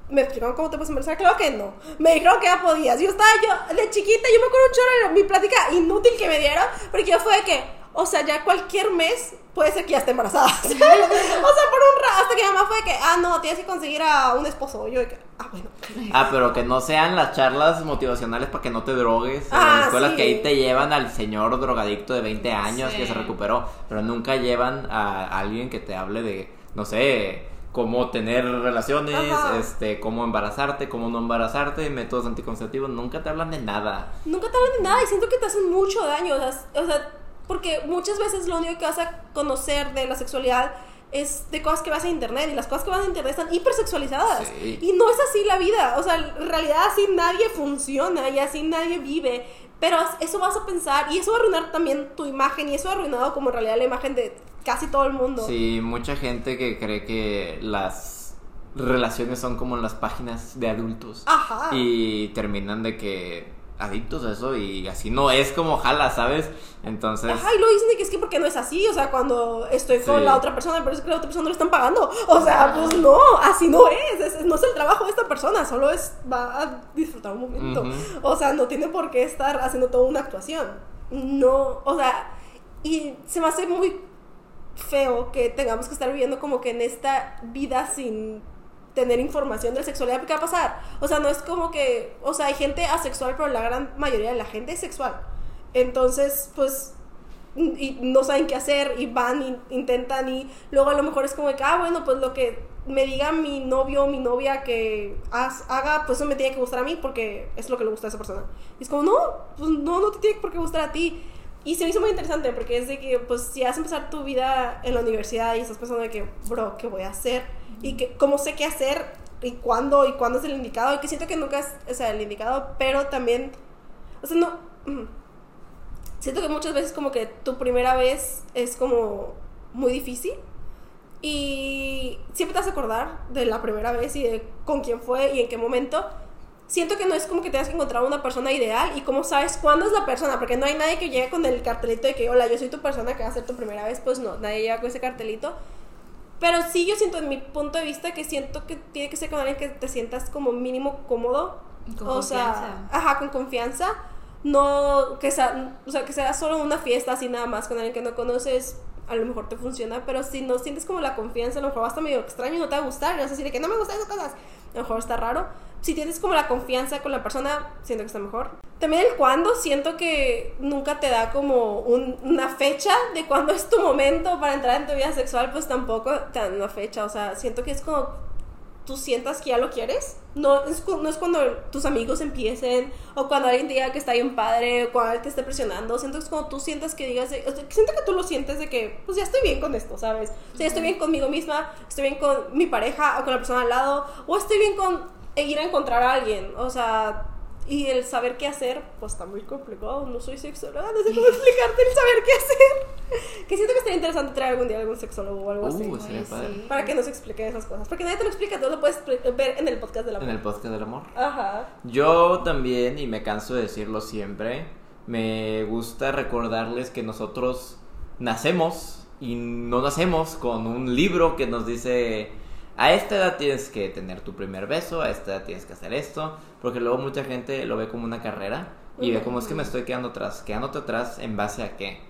¿Me explicaron cómo te puedes embarazar? Claro que no. Me dijeron que ya podías. Yo estaba yo, de chiquita, yo me acuerdo un chorro de mi plática inútil que me dieron. Porque yo fue de que, o sea, ya cualquier mes puede ser que ya esté embarazada. o sea, por un rato, hasta que mi mamá fue de que, ah, no, tienes que conseguir a un esposo. Yo de que, ah, bueno. Ah, pero que no sean las charlas motivacionales para que no te drogues. en Ah, las escuelas sí. que ahí te llevan al señor drogadicto de 20 años Sí. que se recuperó. Pero nunca llevan a alguien que te hable de, no sé, cómo tener relaciones, Ajá. este, cómo embarazarte, cómo no embarazarte, métodos anticonceptivos. Nunca te hablan de nada. Nunca te hablan de nada y siento que te hacen mucho daño. O sea, o sea, porque muchas veces lo único que vas a conocer de la sexualidad es de cosas que vas a internet y las cosas que vas a internet están hipersexualizadas. Sí. Y no es así la vida. O sea, en realidad así nadie funciona y así nadie vive. Pero eso vas a pensar y eso va a arruinar también tu imagen y eso ha arruinado como en realidad la imagen de casi todo el mundo. Sí, mucha gente que cree que las relaciones son como las páginas de adultos. Ajá. Y terminan de que adictos a eso y así no es como jala, ¿sabes? Entonces... Ajá, y lo dicen que es que porque no es así, o sea, cuando estoy con Sí. la otra persona, pero es que la otra persona no le están pagando. O sea, pues no, así no es, es- no es el trabajo de esta persona, solo es, va a disfrutar un momento. O sea, no tiene por qué estar haciendo toda una actuación. No, o sea, y se me hace muy feo que tengamos que estar viviendo como que en esta vida sin tener información de la sexualidad, ¿qué va a pasar? O sea, no es como que, o sea, hay gente asexual, pero la gran mayoría de la gente es sexual. Entonces, pues, y no saben qué hacer y van y intentan y luego a lo mejor es como que, ah, bueno, pues lo que me diga mi novio o mi novia que haga, pues eso me tiene que gustar a mí porque es lo que le gusta a esa persona. Y es como, no, pues no, no te tiene por qué gustar a ti. Y se me hizo muy interesante porque es de que, pues, si vas a empezar tu vida en la universidad y estás pensando de que, bro, ¿qué voy a hacer? Y que, cómo sé qué hacer y cuándo y cuándo es el indicado. Y que siento que nunca es, o sea, el indicado, pero también, o sea, no. mm, Siento que muchas veces como que tu primera vez es como muy difícil y siempre te vas a acordar de la primera vez y de con quién fue y en qué momento. Siento que no es como que tengas que encontrar una persona ideal y cómo sabes cuándo es la persona, porque no hay nadie que llegue con el cartelito de que, hola, yo soy tu persona que va a ser tu primera vez, pues no, nadie llega con ese cartelito. Pero sí yo siento en mi punto de vista que siento que tiene que ser con alguien que te sientas como mínimo cómodo. Con o sea, confianza. ajá, con confianza. No que sea, o sea, que sea solo una fiesta así nada más con alguien que no conoces, a lo mejor te funciona, pero si no sientes como la confianza, a lo mejor va a estar medio extraño y no te va a gustar, y vas a decir de que no me gustan esas cosas, a lo mejor está raro. Si tienes como la confianza con la persona, siento que está mejor. También el cuándo, siento que nunca te da como un- una fecha de cuándo es tu momento para entrar en tu vida sexual, pues tampoco te dan una fecha, o sea, siento que es como tú sientas que ya lo quieres. No es, no es cuando tus amigos empiecen o cuando alguien te diga que está bien padre o cuando alguien te esté presionando. Siento que es cuando tú sientas que digas, de- o sea, siento que tú lo sientes de que, pues ya estoy bien con esto, ¿sabes? O sea, ya estoy bien conmigo misma, estoy bien con mi pareja o con la persona al lado o estoy bien con ir a encontrar a alguien. O sea, y el saber qué hacer, pues está muy complicado. No soy sexóloga, no sé cómo explicarte el saber qué hacer. Que siento que estaría interesante traer algún día algún sexólogo o algo así. Uh, sería Oye, padre. sí. Para que nos explique esas cosas. Porque nadie te lo explica, tú lo puedes ver en el podcast de la En el podcast del amor. Ajá. Yo también, y me canso de decirlo siempre, me gusta recordarles que nosotros nacemos y no nacemos con un libro que nos dice, a esta edad tienes que tener tu primer beso, a esta edad tienes que hacer esto, porque luego mucha gente lo ve como una carrera y ve como es que me estoy quedando atrás, quedándote atrás en base a qué.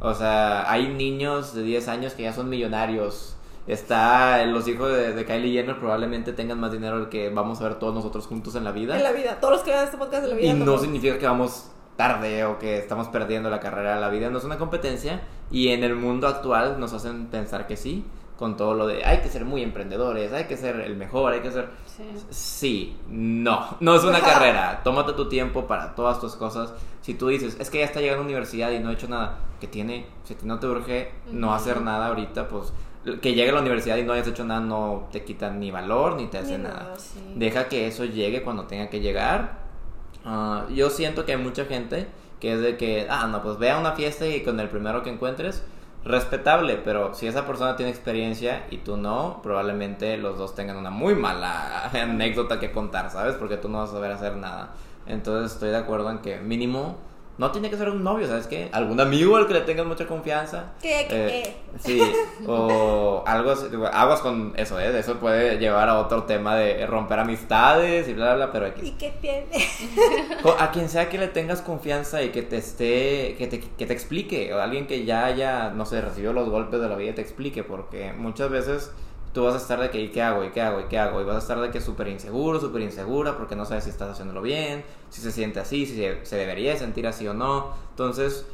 O sea, hay niños de 10 años que ya son millonarios. Está los hijos de, de Kylie Jenner probablemente tengan más dinero que vamos a ver todos nosotros juntos en la vida. En la vida. Todos los que vean este podcast de la vida. Y no significa que vamos tarde o que estamos perdiendo la carrera de la vida. No es una competencia. Y en el mundo actual nos hacen pensar que sí. Con todo lo de hay que ser muy emprendedores, hay que ser el mejor, hay que ser... Sí. Sí, no, no es una carrera. Tómate tu tiempo para todas tus cosas. Si tú dices, es que ya está llegando a la universidad y no he hecho nada, que tiene, si no te urge no hacer nada ahorita, pues que llegue a la universidad y no hayas hecho nada no te quita ni valor ni te hace Ni nada. nada, sí. Deja que eso llegue cuando tenga que llegar. Ah, yo siento que hay mucha gente que es de que, ah, no, pues ve a una fiesta y con el primero que encuentres, respetable, pero si esa persona tiene experiencia y tú no, probablemente los dos tengan una muy mala anécdota que contar, ¿sabes? Porque tú no vas a saber hacer nada. Entonces estoy de acuerdo en que mínimo no tiene que ser un novio, ¿sabes qué? Algún amigo al que le tengas mucha confianza. ¿Qué, qué? Eh, sí, o algo aguas con eso, ¿eh? Eso puede llevar a otro tema de romper amistades y bla, bla, bla, pero ¿Y X. qué A quien sea que le tengas confianza y que te esté, que te, que te explique, o alguien que ya haya, no sé, recibido los golpes de la vida y te explique, porque muchas veces tú vas a estar de que, ¿y qué hago? ¿y qué hago? ¿y qué hago? Y vas a estar de que súper inseguro, súper insegura, porque no sabes si estás haciéndolo bien, si se siente así, si se, debería sentir así o no. Entonces,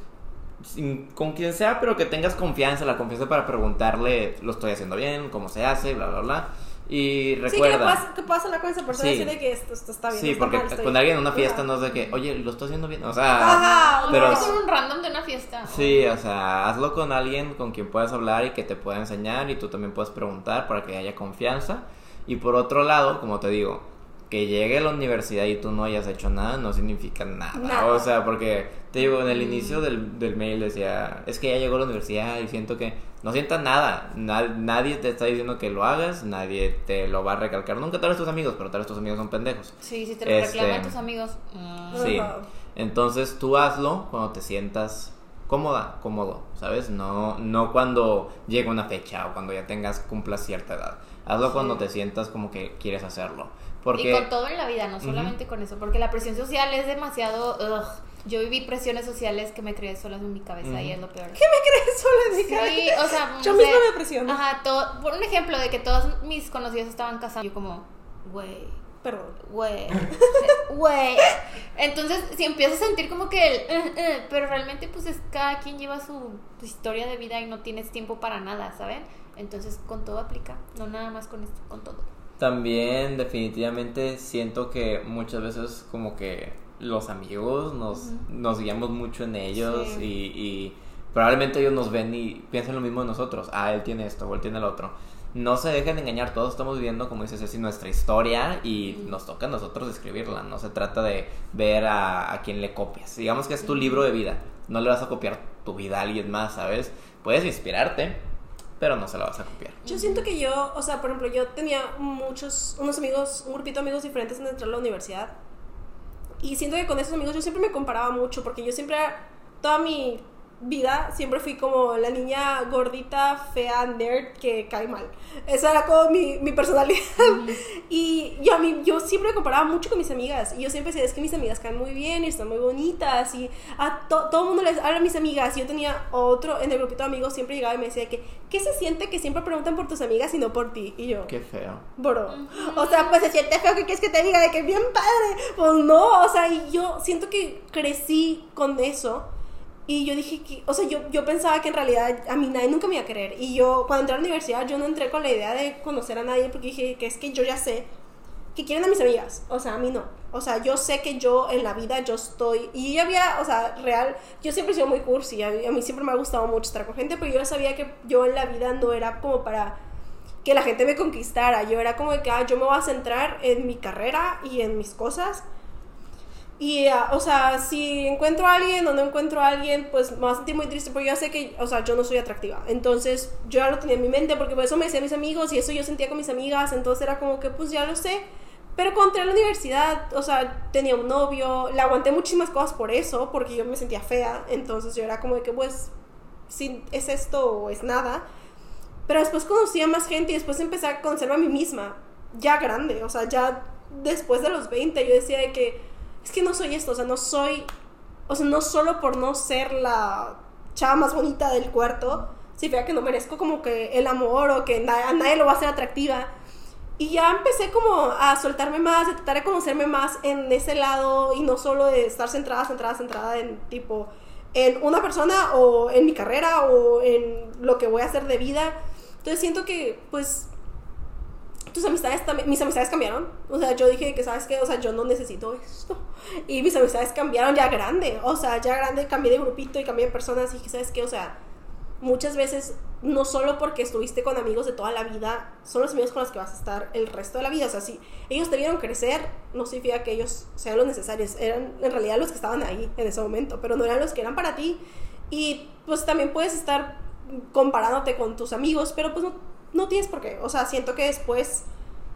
sin- con quien sea, pero que tengas confianza, la confianza para preguntarle, lo estoy haciendo bien, cómo se hace, bla, bla, bla. Y Sí, que recuerda. puedas, que puedas hablar con esa persona Sí. que esto, esto está bien. Sí, está porque mal, con bien. alguien en una fiesta Ajá. no es de que, oye, lo estoy haciendo bien. O sea, Ajá, pero con un random de una fiesta. sí, o sea, hazlo con alguien con quien puedas hablar y que te pueda enseñar y tú también puedes preguntar para que haya confianza. Y por otro lado, como te digo, que llegue a la universidad y tú no hayas hecho nada no significa nada. Nada. O sea, porque te digo, en el inicio del, del mail decía, es que ya llegó a la universidad y siento que no sientas nada. Na- nadie te está diciendo que lo hagas, nadie te lo va a recalcar. Nunca tal vez tus amigos, pero tal vez tus amigos son pendejos. Sí, si te lo Este- reclaman tus amigos. mm, Sí. Entonces tú hazlo cuando te sientas cómoda, cómodo, ¿sabes? No, no cuando llegue una fecha o cuando ya tengas, cumplas cierta edad. Hazlo cuando te sientas como que quieres hacerlo. Porque... Y con todo en la vida, no solamente con eso, porque la presión social es demasiado... ugh. Yo viví presiones sociales que me creé solas en mi cabeza y es lo peor. ¿Qué me crees sola en mi cabeza? Sí, o sea, Yo no misma sé. me presiono. Ajá, todo, por un ejemplo de que todos mis conocidos estaban casados, yo como, güey, Perdón. güey, güey. Entonces, si empiezas a sentir como que el, "Eh, eh", pero realmente pues es cada quien lleva su historia de vida y no tienes tiempo para nada, ¿saben? Entonces, con todo aplica, no nada más con esto, con todo. También definitivamente siento que muchas veces como que los amigos nos, nos guiamos mucho en ellos Sí. y, y probablemente ellos nos ven y piensan lo mismo de nosotros. Ah, él tiene esto o él tiene lo otro. No se dejen engañar, todos estamos viviendo, como dices, así nuestra historia y nos toca a nosotros escribirla. No se trata de ver a, a quién le copias. Digamos que es tu libro de vida. No le vas a copiar tu vida a alguien más, ¿sabes? Puedes inspirarte, pero no se la vas a copiar. Yo siento que yo, o sea, por ejemplo, yo tenía muchos, unos amigos, un grupito de amigos diferentes en entrar a la universidad. Y siento que con esos amigos yo siempre me comparaba mucho, porque yo siempre, toda mi vida, siempre fui como la niña gordita, fea, nerd, que cae mal. Esa era como mi, mi personalidad. Y yo, a mí, yo siempre me comparaba mucho con mis amigas. Y yo siempre decía, es que mis amigas caen muy bien y están muy bonitas. Y a to- todo el mundo les habla a mis amigas. Y yo tenía otro, en el grupito de amigos, siempre llegaba y me decía que, ¿qué se siente que siempre preguntan por tus amigas y no por ti? Y yo, Qué feo. bro. O sea, pues se siente feo que quieres que te diga de que bien padre. Pues no, o sea, y yo siento que crecí con eso. Y yo dije que, o sea, yo, yo pensaba que en realidad a mí nadie nunca me iba a querer. Y yo, cuando entré a la universidad, yo no entré con la idea de conocer a nadie porque dije que es que yo ya sé que quieren a mis amigas. O sea, a mí no. O sea, yo sé que yo en la vida yo estoy. Y yo había, o sea, real. Yo siempre he sido muy cursi. A mí, a mí siempre me ha gustado mucho estar con gente, pero yo sabía que yo en la vida no era como para que la gente me conquistara. Yo era como de que, ah, yo me voy a centrar en mi carrera y en mis cosas. Y, ah, o sea, si encuentro a alguien o no encuentro a alguien, pues me voy a sentir muy triste porque yo sé que, o sea, yo no soy atractiva. Entonces, yo ya lo tenía en mi mente porque por eso me decían mis amigos y eso yo sentía con mis amigas. Entonces era como que, pues ya lo sé. Pero cuando entré a la universidad, o sea, tenía un novio, le aguanté muchísimas cosas por eso, porque yo me sentía fea. Entonces yo era como de que, pues, si es esto o es nada. Pero después conocí a más gente y después empecé a conocerme a mí misma, ya grande, o sea, ya después de los 20, yo decía de que es que no soy esto, o sea, no soy, o sea, no solo por no ser la chava más bonita del cuarto, significa que no merezco como que el amor o que a nadie lo va a hacer atractiva. Y ya empecé como a soltarme más, a tratar de conocerme más en ese lado y no solo de estar centrada, centrada, centrada en tipo en una persona o en mi carrera o en lo que voy a hacer de vida. Entonces siento que pues tus amistades también, mis amistades cambiaron. O sea, yo dije que, ¿sabes qué? O sea, yo no necesito esto. Y mis amistades cambiaron ya grande. O sea, ya grande cambié de grupito y cambié de personas. Y dije, ¿sabes qué? O sea, muchas veces, no solo porque estuviste con amigos de toda la vida, son los amigos con los que vas a estar el resto de la vida. O sea, si ellos te vieron crecer, no significa que ellos sean los necesarios. Eran en realidad los que estaban ahí en ese momento, pero no eran los que eran para ti. Y pues también puedes estar comparándote con tus amigos, pero pues no, no tienes por qué. O sea, siento que después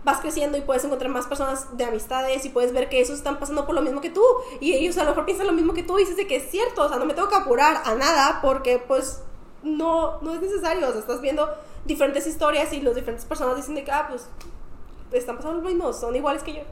vas creciendo y puedes encontrar más personas de amistades y puedes ver que esos están pasando por lo mismo que tú y ellos a lo mejor piensan lo mismo que tú y dices de que es cierto, o sea, no me tengo que apurar a nada porque pues no, no es necesario, o sea, estás viendo diferentes historias y las diferentes personas dicen de que, ah, pues están pasando lo mismo, son iguales que yo.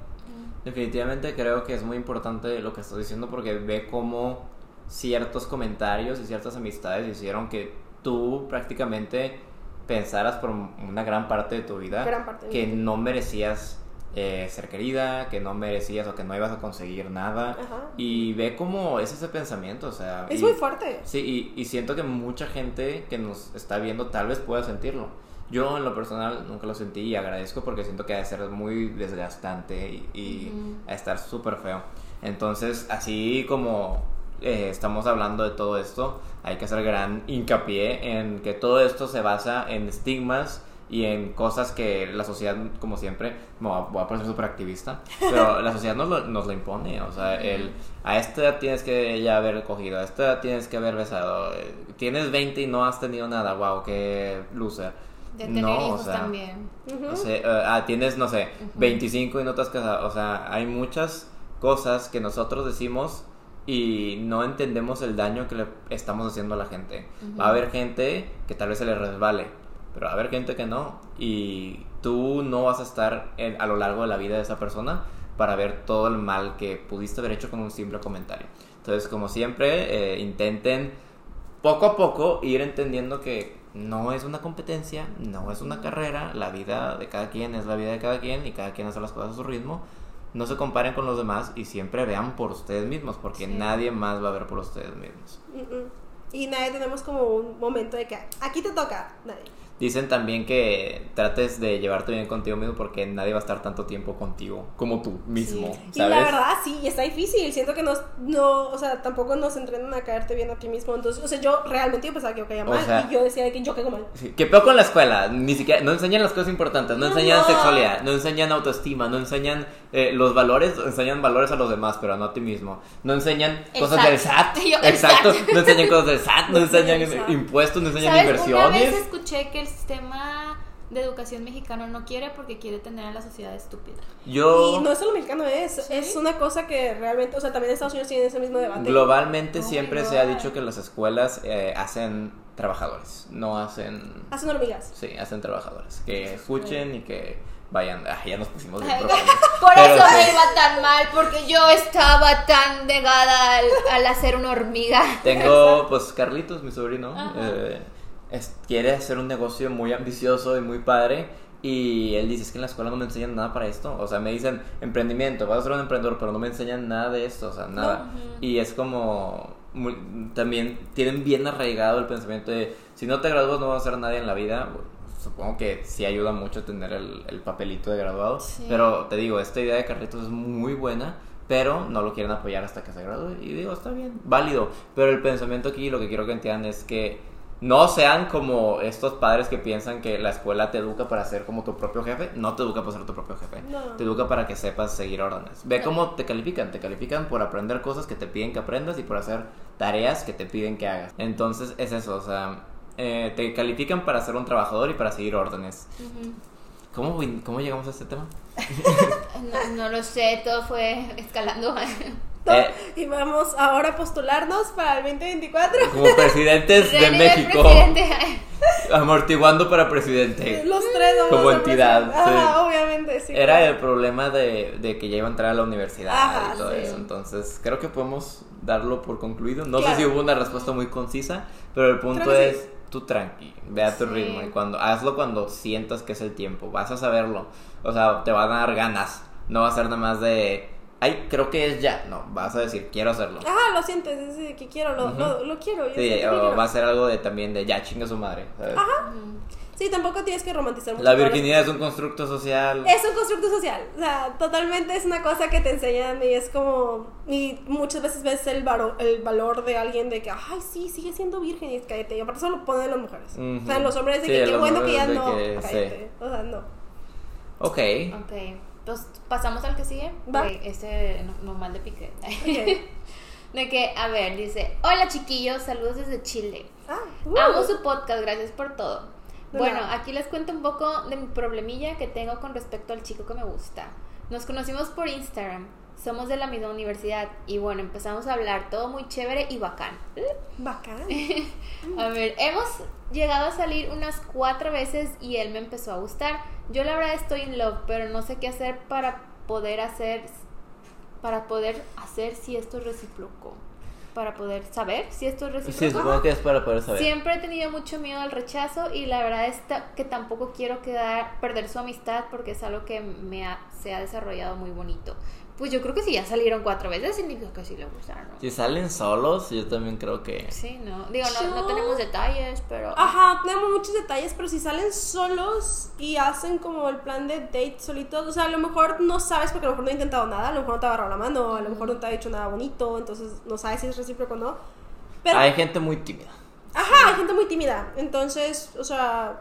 Definitivamente creo que es muy importante lo que estás diciendo porque ve cómo ciertos comentarios y ciertas amistades hicieron que tú prácticamente pensaras por una gran parte de tu vida de que vida. no merecías eh, ser querida, que no merecías o que no ibas a conseguir nada. Ajá. Y ve cómo es ese pensamiento, o sea... Es y- muy fuerte. Sí, y, y siento que mucha gente que nos está viendo tal vez pueda sentirlo. Yo en lo personal nunca lo sentí y agradezco porque siento que ha de ser muy desgastante y, y Ujú. a estar súper feo. Entonces, así como eh, estamos hablando de todo esto, hay que hacer gran hincapié en que todo esto se basa en estigmas y en cosas que la sociedad, como siempre, me voy a, poner súper activista, pero la sociedad nos lo, nos lo impone, o sea, el, a esta edad tienes que ya haber cogido, a esta edad tienes que haber besado, eh, tienes 20 y no has tenido nada, wow, qué loser. De tener No, o hijos sea, también. O sea, eh, ah, tienes, no sé, 25 y no te has casado. O sea, hay muchas cosas que nosotros decimos y no entendemos el daño que le estamos haciendo a la gente. Va a haber gente que tal vez se le resbale, pero va a haber gente que no. Y tú no vas a estar en- a lo largo de la vida de esa persona para ver todo el mal que pudiste haber hecho con un simple comentario. Entonces, como siempre, eh, intenten poco a poco ir entendiendo que no es una competencia, no es una carrera, la vida de cada quien es la vida de cada quien y cada quien hace las cosas a su ritmo. No se comparen con los demás y siempre vean por ustedes mismos, porque Sí. nadie más va a ver por ustedes mismos. Mm, mm. Y nadie tenemos como un momento de que aquí te toca. Nadie. Dicen también que trates de llevarte bien contigo mismo porque nadie va a estar tanto tiempo contigo como tú mismo, Y ¿sabes? la verdad, sí, y está difícil. Siento que nos, no, o sea, tampoco nos entrenan a caerte bien a ti mismo. Entonces, o sea, yo realmente yo pensaba que yo caía O mal. sea- y yo decía de que yo caigo mal. Sí, ¿Qué peor con la escuela? Ni siquiera, no enseñan las cosas importantes, no No. enseñan sexualidad, no enseñan autoestima, no enseñan eh, los valores, enseñan valores a los demás, pero no a ti mismo. No enseñan El cosas SAT. del SAT, Yo, exacto, SAT. no enseñan cosas del SAT, no No enseñan impuestos, no enseñan ¿Sabes? Una vez inversiones. escuché que el sistema de educación mexicano no quiere porque quiere tener a la sociedad estúpida. Yo Y no es solo mexicano, es, ¿Sí? es una cosa que realmente, o sea, también Estados Unidos tiene ese mismo debate. globalmente Oh siempre se ha dicho que las escuelas eh, hacen trabajadores, no hacen Hacen hormigas. Sí, hacen trabajadores. Que escuchen y que vayan. Ah, ya nos pusimos bien. Por Pero eso sí. me iba tan mal, porque yo estaba tan negada al, al hacer una hormiga. Tengo, pues, Carlitos, mi sobrino, eh, es- quiere hacer un negocio muy ambicioso y muy padre. Y él dice, es que en la escuela no me enseñan nada para esto. O sea, me dicen, emprendimiento, vas a ser un emprendedor, pero no me enseñan nada de esto, o sea, nada. Ujú. Y es como, muy- también tienen bien arraigado el pensamiento de, si no te gradúas no vas a ser nadie en la vida. Supongo que sí ayuda mucho tener el, el papelito de graduado. Sí. Pero te digo, esta idea de Carlitos es muy buena pero no lo quieren apoyar hasta que se gradúe. Y digo, está bien, válido. Pero el pensamiento aquí, lo que quiero que entiendan es que no sean como estos padres que piensan que la escuela te educa para ser como tu propio jefe. No te educa para ser tu propio jefe. No. Te educa para que sepas seguir órdenes. Ve cómo te califican. Te califican por aprender cosas que te piden que aprendas y por hacer tareas que te piden que hagas. Entonces es eso, o sea, eh, te califican para ser un trabajador y para seguir órdenes. ¿Cómo, ¿Cómo llegamos a este tema? No, no lo sé, todo fue escalando. Eh, Y vamos ahora a postularnos para el 2024. como presidentes de México. presidente. Amortiguando para presidente. Los tres vamos Como entidad, obviamente, sí. Era el problema de, de que ya iba a entrar a la universidad Ajá, y todo sí. eso. Entonces, creo que podemos darlo por concluido. No Claro. sé si hubo una respuesta muy concisa, pero el punto Creo es tú tranqui, ve a tu Sí. ritmo y cuando hazlo cuando sientas que es el tiempo, vas a saberlo. O sea, te van a dar ganas. No va a ser nada más de, ay, creo que es ya. No, vas a decir, quiero hacerlo. Ajá, lo sientes, es de que quiero, lo, Ujú. lo, lo quiero. yo Sí, o quiero. va a ser algo de también de ya chinga su madre. ¿sabes? Ujú. Sí, tampoco tienes que romantizar mucho. La virginidad es un constructo social. Es un constructo social, o sea, totalmente es una cosa que te enseñan y es como, y muchas veces ves el, varo- el valor de alguien de que, ay, sí, sigue siendo virgen y cállate, y aparte solo lo ponen las mujeres, Ujú. o sea, los hombres de Sí, que qué bueno que ya no, que- cállate, o sea, no. Ok. Ok, pues pasamos al que sigue. Va. No- normal de pique. De que, a ver, dice: Hola chiquillos, saludos desde Chile. Ah, uh. Amo su podcast, gracias por todo. De Bueno, nada. aquí les cuento un poco de mi problemilla que tengo con respecto al chico que me gusta. Nos conocimos por Instagram, somos de la misma universidad y bueno, empezamos a hablar, todo muy chévere y bacán. Bacán. A ver, hemos llegado a salir unas cuatro veces y él me empezó a gustar. Yo la verdad estoy en love, pero no sé qué hacer para poder hacer, para poder hacer si esto es recíproco, para poder saber si esto es recíproco. Sí, supongo que es para poder saber. Siempre he tenido mucho miedo al rechazo y la verdad es que tampoco quiero quedar perder su amistad porque es algo que me ha- se ha desarrollado muy bonito. Pues yo creo que si ya salieron cuatro veces significa que sí le gustaron. ¿no? Si salen solos, yo también creo que. Sí, no. Digo, no, no Yo- tenemos detalles, pero. Ajá, tenemos muchos detalles, pero si salen solos y hacen como el plan de date solitos, o sea, a lo mejor no sabes porque a lo mejor no ha intentado nada, a lo mejor no te ha agarrado la mano, a lo mejor no te ha dicho nada bonito, entonces no sabes si es recíproco o no. Pero, Hay gente muy tímida. ajá, hay gente muy tímida, entonces, o sea,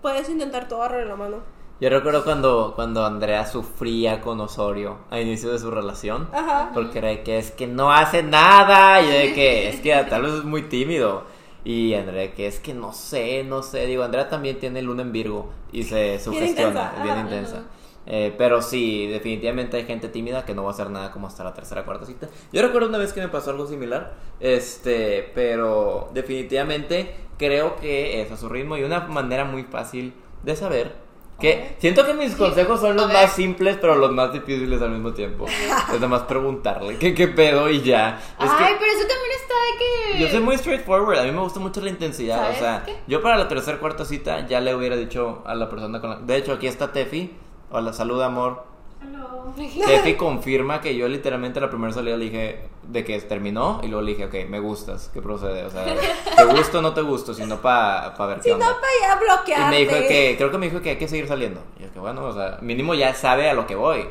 puedes intentar todo agarrar la mano. Yo recuerdo cuando, cuando Andrea sufría con Osorio a inicio de su relación. Ajá. Porque era de que es que no hace nada. Y yo de que es que tal vez es muy tímido. Y Andrea que es que no sé, no sé. Digo, Andrea también tiene luna en Virgo y se sugestiona, intensa, es bien ajá. intensa. Eh, pero sí, definitivamente hay gente tímida que no va a hacer nada como hasta la tercera cuarta cita. Yo recuerdo una vez que me pasó algo similar, este, pero definitivamente creo que es a su ritmo y una manera muy fácil de saber que siento que mis consejos son los más simples, pero los más difíciles al mismo tiempo. Es nada más preguntarle qué, qué pedo y ya. Es que- Ay, pero eso también está de que. yo soy muy straightforward, a mí me gusta mucho la intensidad, o ¿Sabes sea, qué? yo para la tercera cuarta cita ya le hubiera dicho a la persona con la... De hecho, aquí está Tefi, hola, salud amor. Tefi confirma que yo literalmente la primera salida le dije de que terminó y luego le dije, ok, me gustas, ¿qué procede? O sea, ¿te gusto o no te gusto? Sino para ver qué Si onda. no, para ya Y bloquearte. me dijo que, creo que me dijo que hay que seguir saliendo. Y yo que bueno, o sea, mínimo ya sabe a lo que voy.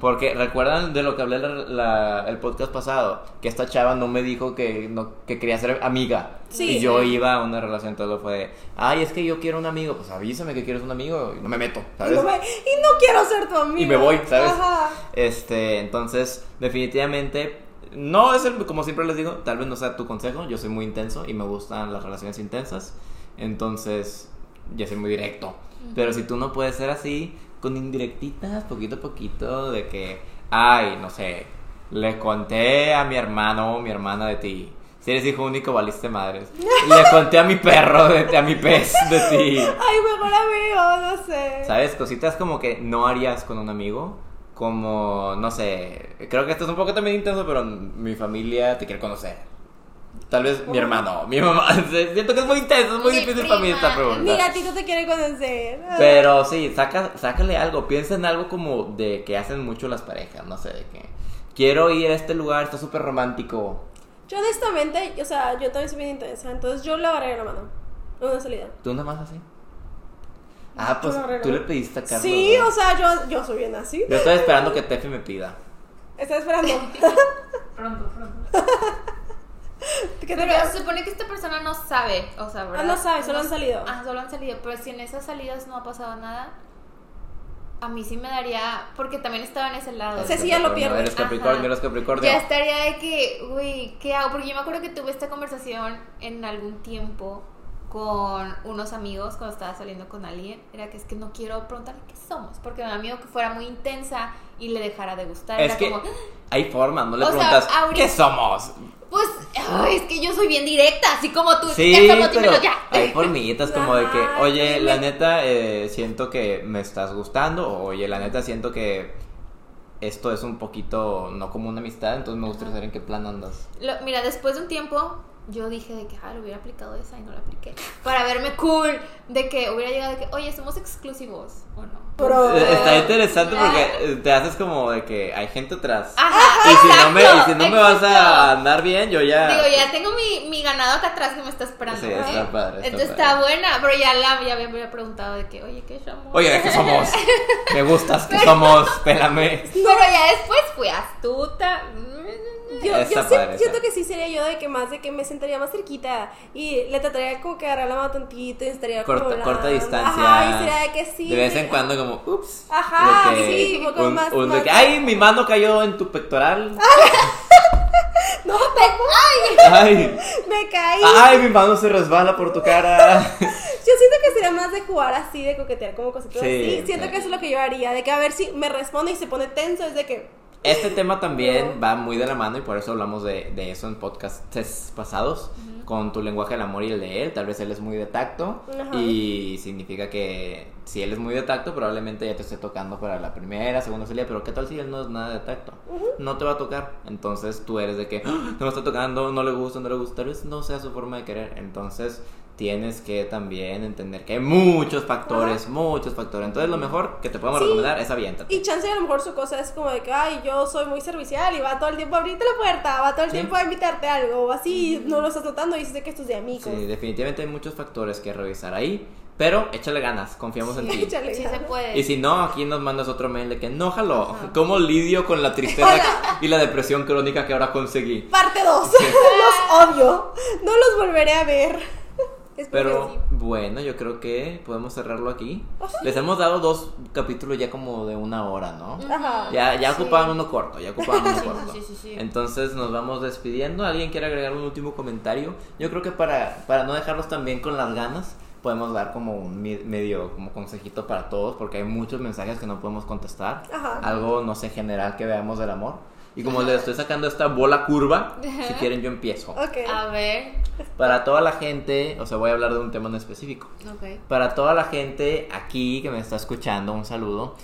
Porque recuerdan de lo que hablé la- la- el podcast pasado, que esta chava no me dijo que, no, que quería ser amiga. Sí. y yo iba a una relación, todo fue de, ay, es que yo quiero un amigo, pues avísame que quieres un amigo y no me meto, Y ¿sabes? no, me- y no quiero ser tu amigo. Y me voy, ¿sabes? Ajá. Este, entonces, definitivamente, no es el, como siempre les digo, tal vez no sea tu consejo, yo soy muy intenso y me gustan las relaciones intensas, entonces, yo soy muy directo. Pero si tú no puedes ser así, con indirectitas, poquito a poquito, de que, ay, no sé, le conté a mi hermano o mi hermana de ti. Si eres hijo único, valiste madres. Le conté a mi perro, de, a mi pez de ti. Ay, mejor amigo, no sé. ¿Sabes? Cositas como que no harías con un amigo. Como, no sé, creo que esto es un poco también intenso, pero mi familia te quiere conocer. Tal vez mi hermano, mi mamá. Siento que es muy intenso, es muy Mi difícil para mí esta pregunta. Mi gatito te quiere conocer. Pero sí, saca, sácale algo. Piensa en algo como de que hacen mucho las parejas. No sé, de que quiero ir a este lugar, está súper romántico. Yo honestamente, o sea, yo también soy bien intensa, entonces yo le agarré la mano. Una salida. ¿Tú nada más así? Ah, pues tú le pediste a Carlos. Sí, ¿no? o sea, yo, yo soy bien así. Yo estoy esperando que Tefi me pida. Estaba esperando. Pronto, pronto. ¿Qué te Pero se supone que esta persona no sabe, o sea, ¿verdad? Ah, no sabe, solo han salido. Ah, solo han salido, pero si en esas salidas no ha pasado nada, a mí sí me daría, porque también estaba en ese lado. Sí, sí, ya lo pierdes. Eres Capricornio, eres Capricornio. Ya estaría de que, uy, ¿qué hago? Porque yo me acuerdo que tuve esta conversación en algún tiempo con unos amigos cuando estaba saliendo con alguien. Era que es que no quiero preguntarle qué somos, porque me da miedo que fuera muy intensa y le dejara de gustar. Es Era que como, hay formas, no le sea, preguntas ahorita- ¿qué somos? pues, ay, es que yo soy bien directa, así como tú. Sí, ¿qué somos? Dímelo ya. hay formitas como de que, oye, la neta, eh, siento que me estás gustando, o oye, la neta, siento que esto es un poquito no como una amistad, entonces me gustaría saber en qué plan andas. Lo- mira, después de un tiempo, yo dije de que, ah, lo hubiera aplicado esa y no la apliqué. Para verme cool, de que hubiera llegado de que, oye, somos exclusivos, ¿o no? Bro. Eh, Está interesante porque eh, te haces como de que hay gente atrás. Ajá, Y si no me, y si no me vas a andar bien, yo ya... Digo, ya tengo mi, mi ganado acá atrás que me está esperando. Sí, ¿eh? está padre, está Entonces padre. está buena, pero ya la ya me había preguntado de que, oye, ¿qué somos? Oye, ¿de qué somos? Me gustas, ¿qué somos? Espérame. Pero ya después fui astuta. Yo, yo siento que sí sería yo de que más de que me sentaría más cerquita y le trataría como que agarrar la mano tantito y estaría como Corta, corta distancia. Ajá, y sería de que sí. De vez en cuando como, ups. Ajá, que sí, un poco más- un de más- que, ay, mi mano cayó en tu pectoral. No, me, Ay, me caí. ay, mi mano se resbala por tu cara. Yo siento que sería más de jugar así, de coquetear como cositas Sí, así. Siento que eso es lo que yo haría, de que a ver si me responde y se pone tenso, es de que... Este tema también va muy de la mano y por eso hablamos de, de eso en podcasts pasados, con tu lenguaje del amor y el de él. Tal vez él es muy de tacto y significa que si él es muy de tacto, probablemente ya te esté tocando para la primera, segunda salida, pero ¿qué tal si él no es nada de tacto? No te va a tocar. Entonces tú eres de que "Ah, no me está tocando, no le gusta, no le gusta, tal vez no sea su forma de querer. Entonces tienes que también entender que hay muchos factores, muchos factores. Entonces lo mejor que te podemos Sí. recomendar es aviéntate. Y chance a lo mejor su cosa es como de que, ay, yo soy muy servicial y va todo el tiempo a abrirte la puerta, va todo el Sí. tiempo a invitarte a algo, o así, no lo estás notando y dices que esto es de amigos. Sí, definitivamente hay muchos factores que revisar ahí, pero échale ganas, confiamos en Sí, ti. échale Sí se puede. Y si no, aquí nos mandas otro mail de que no jaló. ¿Cómo lidio con la tristeza y la depresión crónica que ahora conseguí? Parte 2. los odio. No los volveré a ver. Es Pero sí. bueno, yo creo que podemos cerrarlo aquí. Oh, sí. Les hemos dado dos capítulos ya como de una hora, ¿no? Ajá. Ya, ya Sí. ocupaban uno corto, ya ocupaban uno Sí, corto. sí, sí, sí. Entonces nos vamos despidiendo. ¿Alguien quiere agregar un último comentario? Yo creo que para, para no dejarlos también con las ganas, podemos dar como un medio como consejito para todos, porque hay muchos mensajes que no podemos contestar. Ajá. Algo, no sé, general que veamos del amor. Y como les estoy sacando esta bola curva, si quieren yo empiezo. Ok. A ver. Para toda la gente, o sea, voy a hablar de un tema en específico. Ok. Para toda la gente aquí que me está escuchando, un saludo,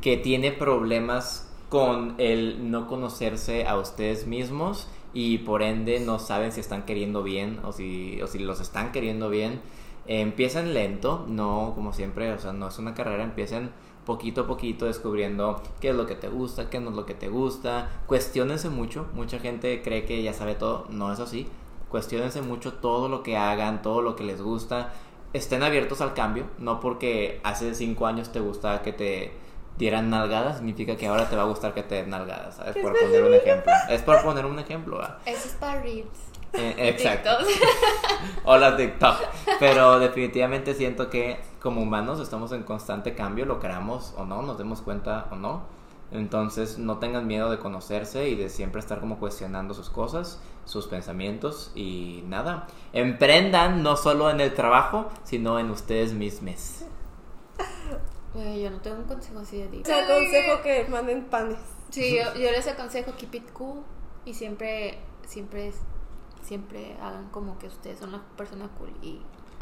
que tiene problemas con el no conocerse a ustedes mismos y por ende no saben si están queriendo bien o si, o si los están queriendo bien. Eh, empiecen lento, no como siempre, o sea, no es una carrera, empiecen poquito a poquito descubriendo qué es lo que te gusta, qué no es lo que te gusta. Cuestiónense mucho, mucha gente cree que ya sabe todo, no es así. Cuestiónense mucho todo lo que hagan, todo lo que les gusta. Estén abiertos al cambio, no porque hace cinco años te gustaba que te dieran nalgadas, significa que ahora te va a gustar que te den nalgadas, ¿sabes? Por poner un ejemplo. Es por poner un ejemplo, ¿verdad? Eso es para Reels. Eh, exacto. TikTok. Hola TikTok. Pero definitivamente siento que como humanos estamos en constante cambio, lo queramos o no, nos demos cuenta o no. Entonces no tengan miedo de conocerse y de siempre estar como cuestionando sus cosas, sus pensamientos y nada. Emprendan no solo en el trabajo, sino en ustedes mismos. Güey, yo no tengo un consejo así de deep. Te aconsejo que manden panes. Sí, yo, yo les aconsejo keep it cool y siempre, siempre, siempre hagan como que ustedes son la persona cool y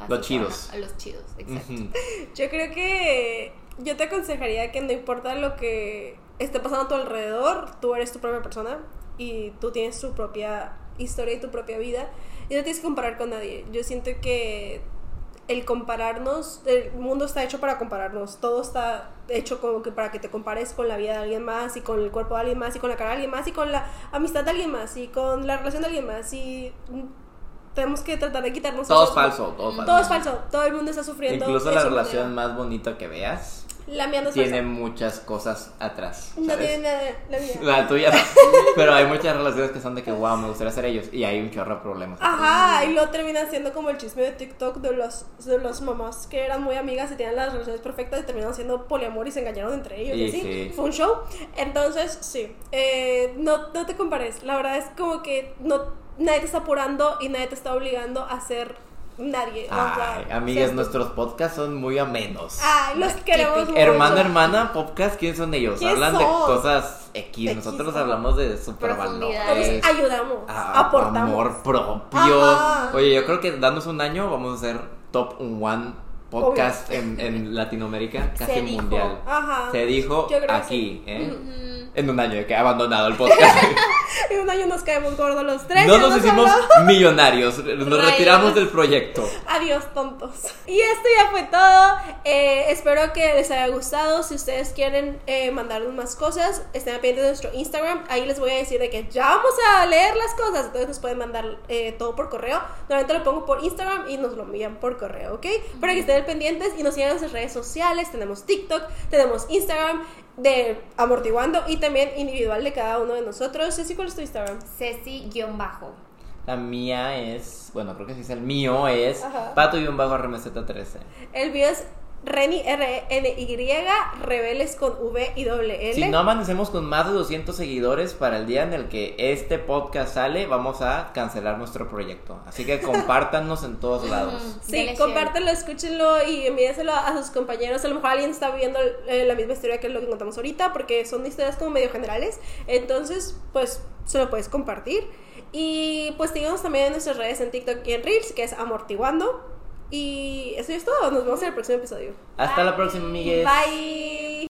Los chidos. A, a los chidos, exacto. Yo creo que yo te aconsejaría que no importa lo que esté pasando a tu alrededor, tú eres tu propia persona y tú tienes tu propia historia y tu propia vida y no tienes que comparar con nadie. Yo siento que el compararnos, el mundo está hecho para compararnos, todo está hecho como que para que te compares con la vida de alguien más y con el cuerpo de alguien más y con la cara de alguien más y con la amistad de alguien más y con la relación de alguien más y tenemos que tratar de quitarnos Todo es falso, todo es falso. Todo es falso, todo el mundo está sufriendo. Incluso la relación manera. más bonita que veas La mía no es tiene falsa. muchas cosas atrás. No ¿sabes? tiene nada, la mía. La tuya no. Pero hay muchas relaciones que son de que, wow, me gustaría ser ellos. Y hay un chorro de problemas. Ajá, y luego termina siendo como el chisme de TikTok de los, de los mamás que eran muy amigas y tenían las relaciones perfectas y terminaron siendo poliamor y se engañaron entre ellos. Y, Y así. sí. Fue un show. Entonces, sí, eh, no, no te compares. La verdad es como que no, nadie te está apurando y nadie te está obligando a ser nadie. o sea, Ay, amigas, nuestros podcasts son muy amenos. Ay, los queremos mucho. Hermano, hermana, podcast, ¿quiénes son ellos? ¿Quiénes Hablan de cosas X. X, Nosotros hablamos de super Profundidades. Nosotros ayudamos, a- aportamos. amor propio. Ajá. Oye, yo creo que danos un año vamos a hacer top one podcast en, en Latinoamérica, casi Se dijo. mundial. Ajá. Se dijo Yo creo que aquí, ¿eh? En un año de que he abandonado el podcast. En un año nos caemos gordos los tres. no nos hicimos millonarios, nos Rayos. retiramos del proyecto. Adiós, tontos. Y esto ya fue todo. Eh, espero que les haya gustado. Si ustedes quieren eh, mandarnos más cosas, estén pendientes de nuestro Instagram. Ahí les voy a decir de que ya vamos a leer las cosas. Entonces nos pueden mandar eh, todo por correo. Normalmente lo pongo por Instagram y nos lo envían por correo, ¿ok? Para que estén pendientes y nos sigan en nuestras redes sociales. Tenemos TikTok, tenemos Instagram de Amortiguando y también individual de cada uno de nosotros. Ceci, ¿cuál es tu Instagram? Ceci-bajo. La mía es, bueno, creo que sí es el mío, es Ajá. pato y un bajo RMZ13. El mío es Reni R-N-Y, Rebeles con V y doble L. Si no amanecemos con más de 200 seguidores para el día en el que este podcast sale, vamos a cancelar nuestro proyecto. Así que compártanos en todos lados. Sí, Denle compártelo, escúchenlo y envíenselo a sus compañeros. A lo mejor alguien está viviendo eh, la misma historia que lo que contamos ahorita, porque son historias como medio generales. Entonces, pues, se lo puedes compartir. Y pues síganos también en nuestras redes en TikTok y en Reels, que es Amortiguando. Y eso es todo. Nos vemos en el próximo episodio. Hasta la próxima, amigues. Bye.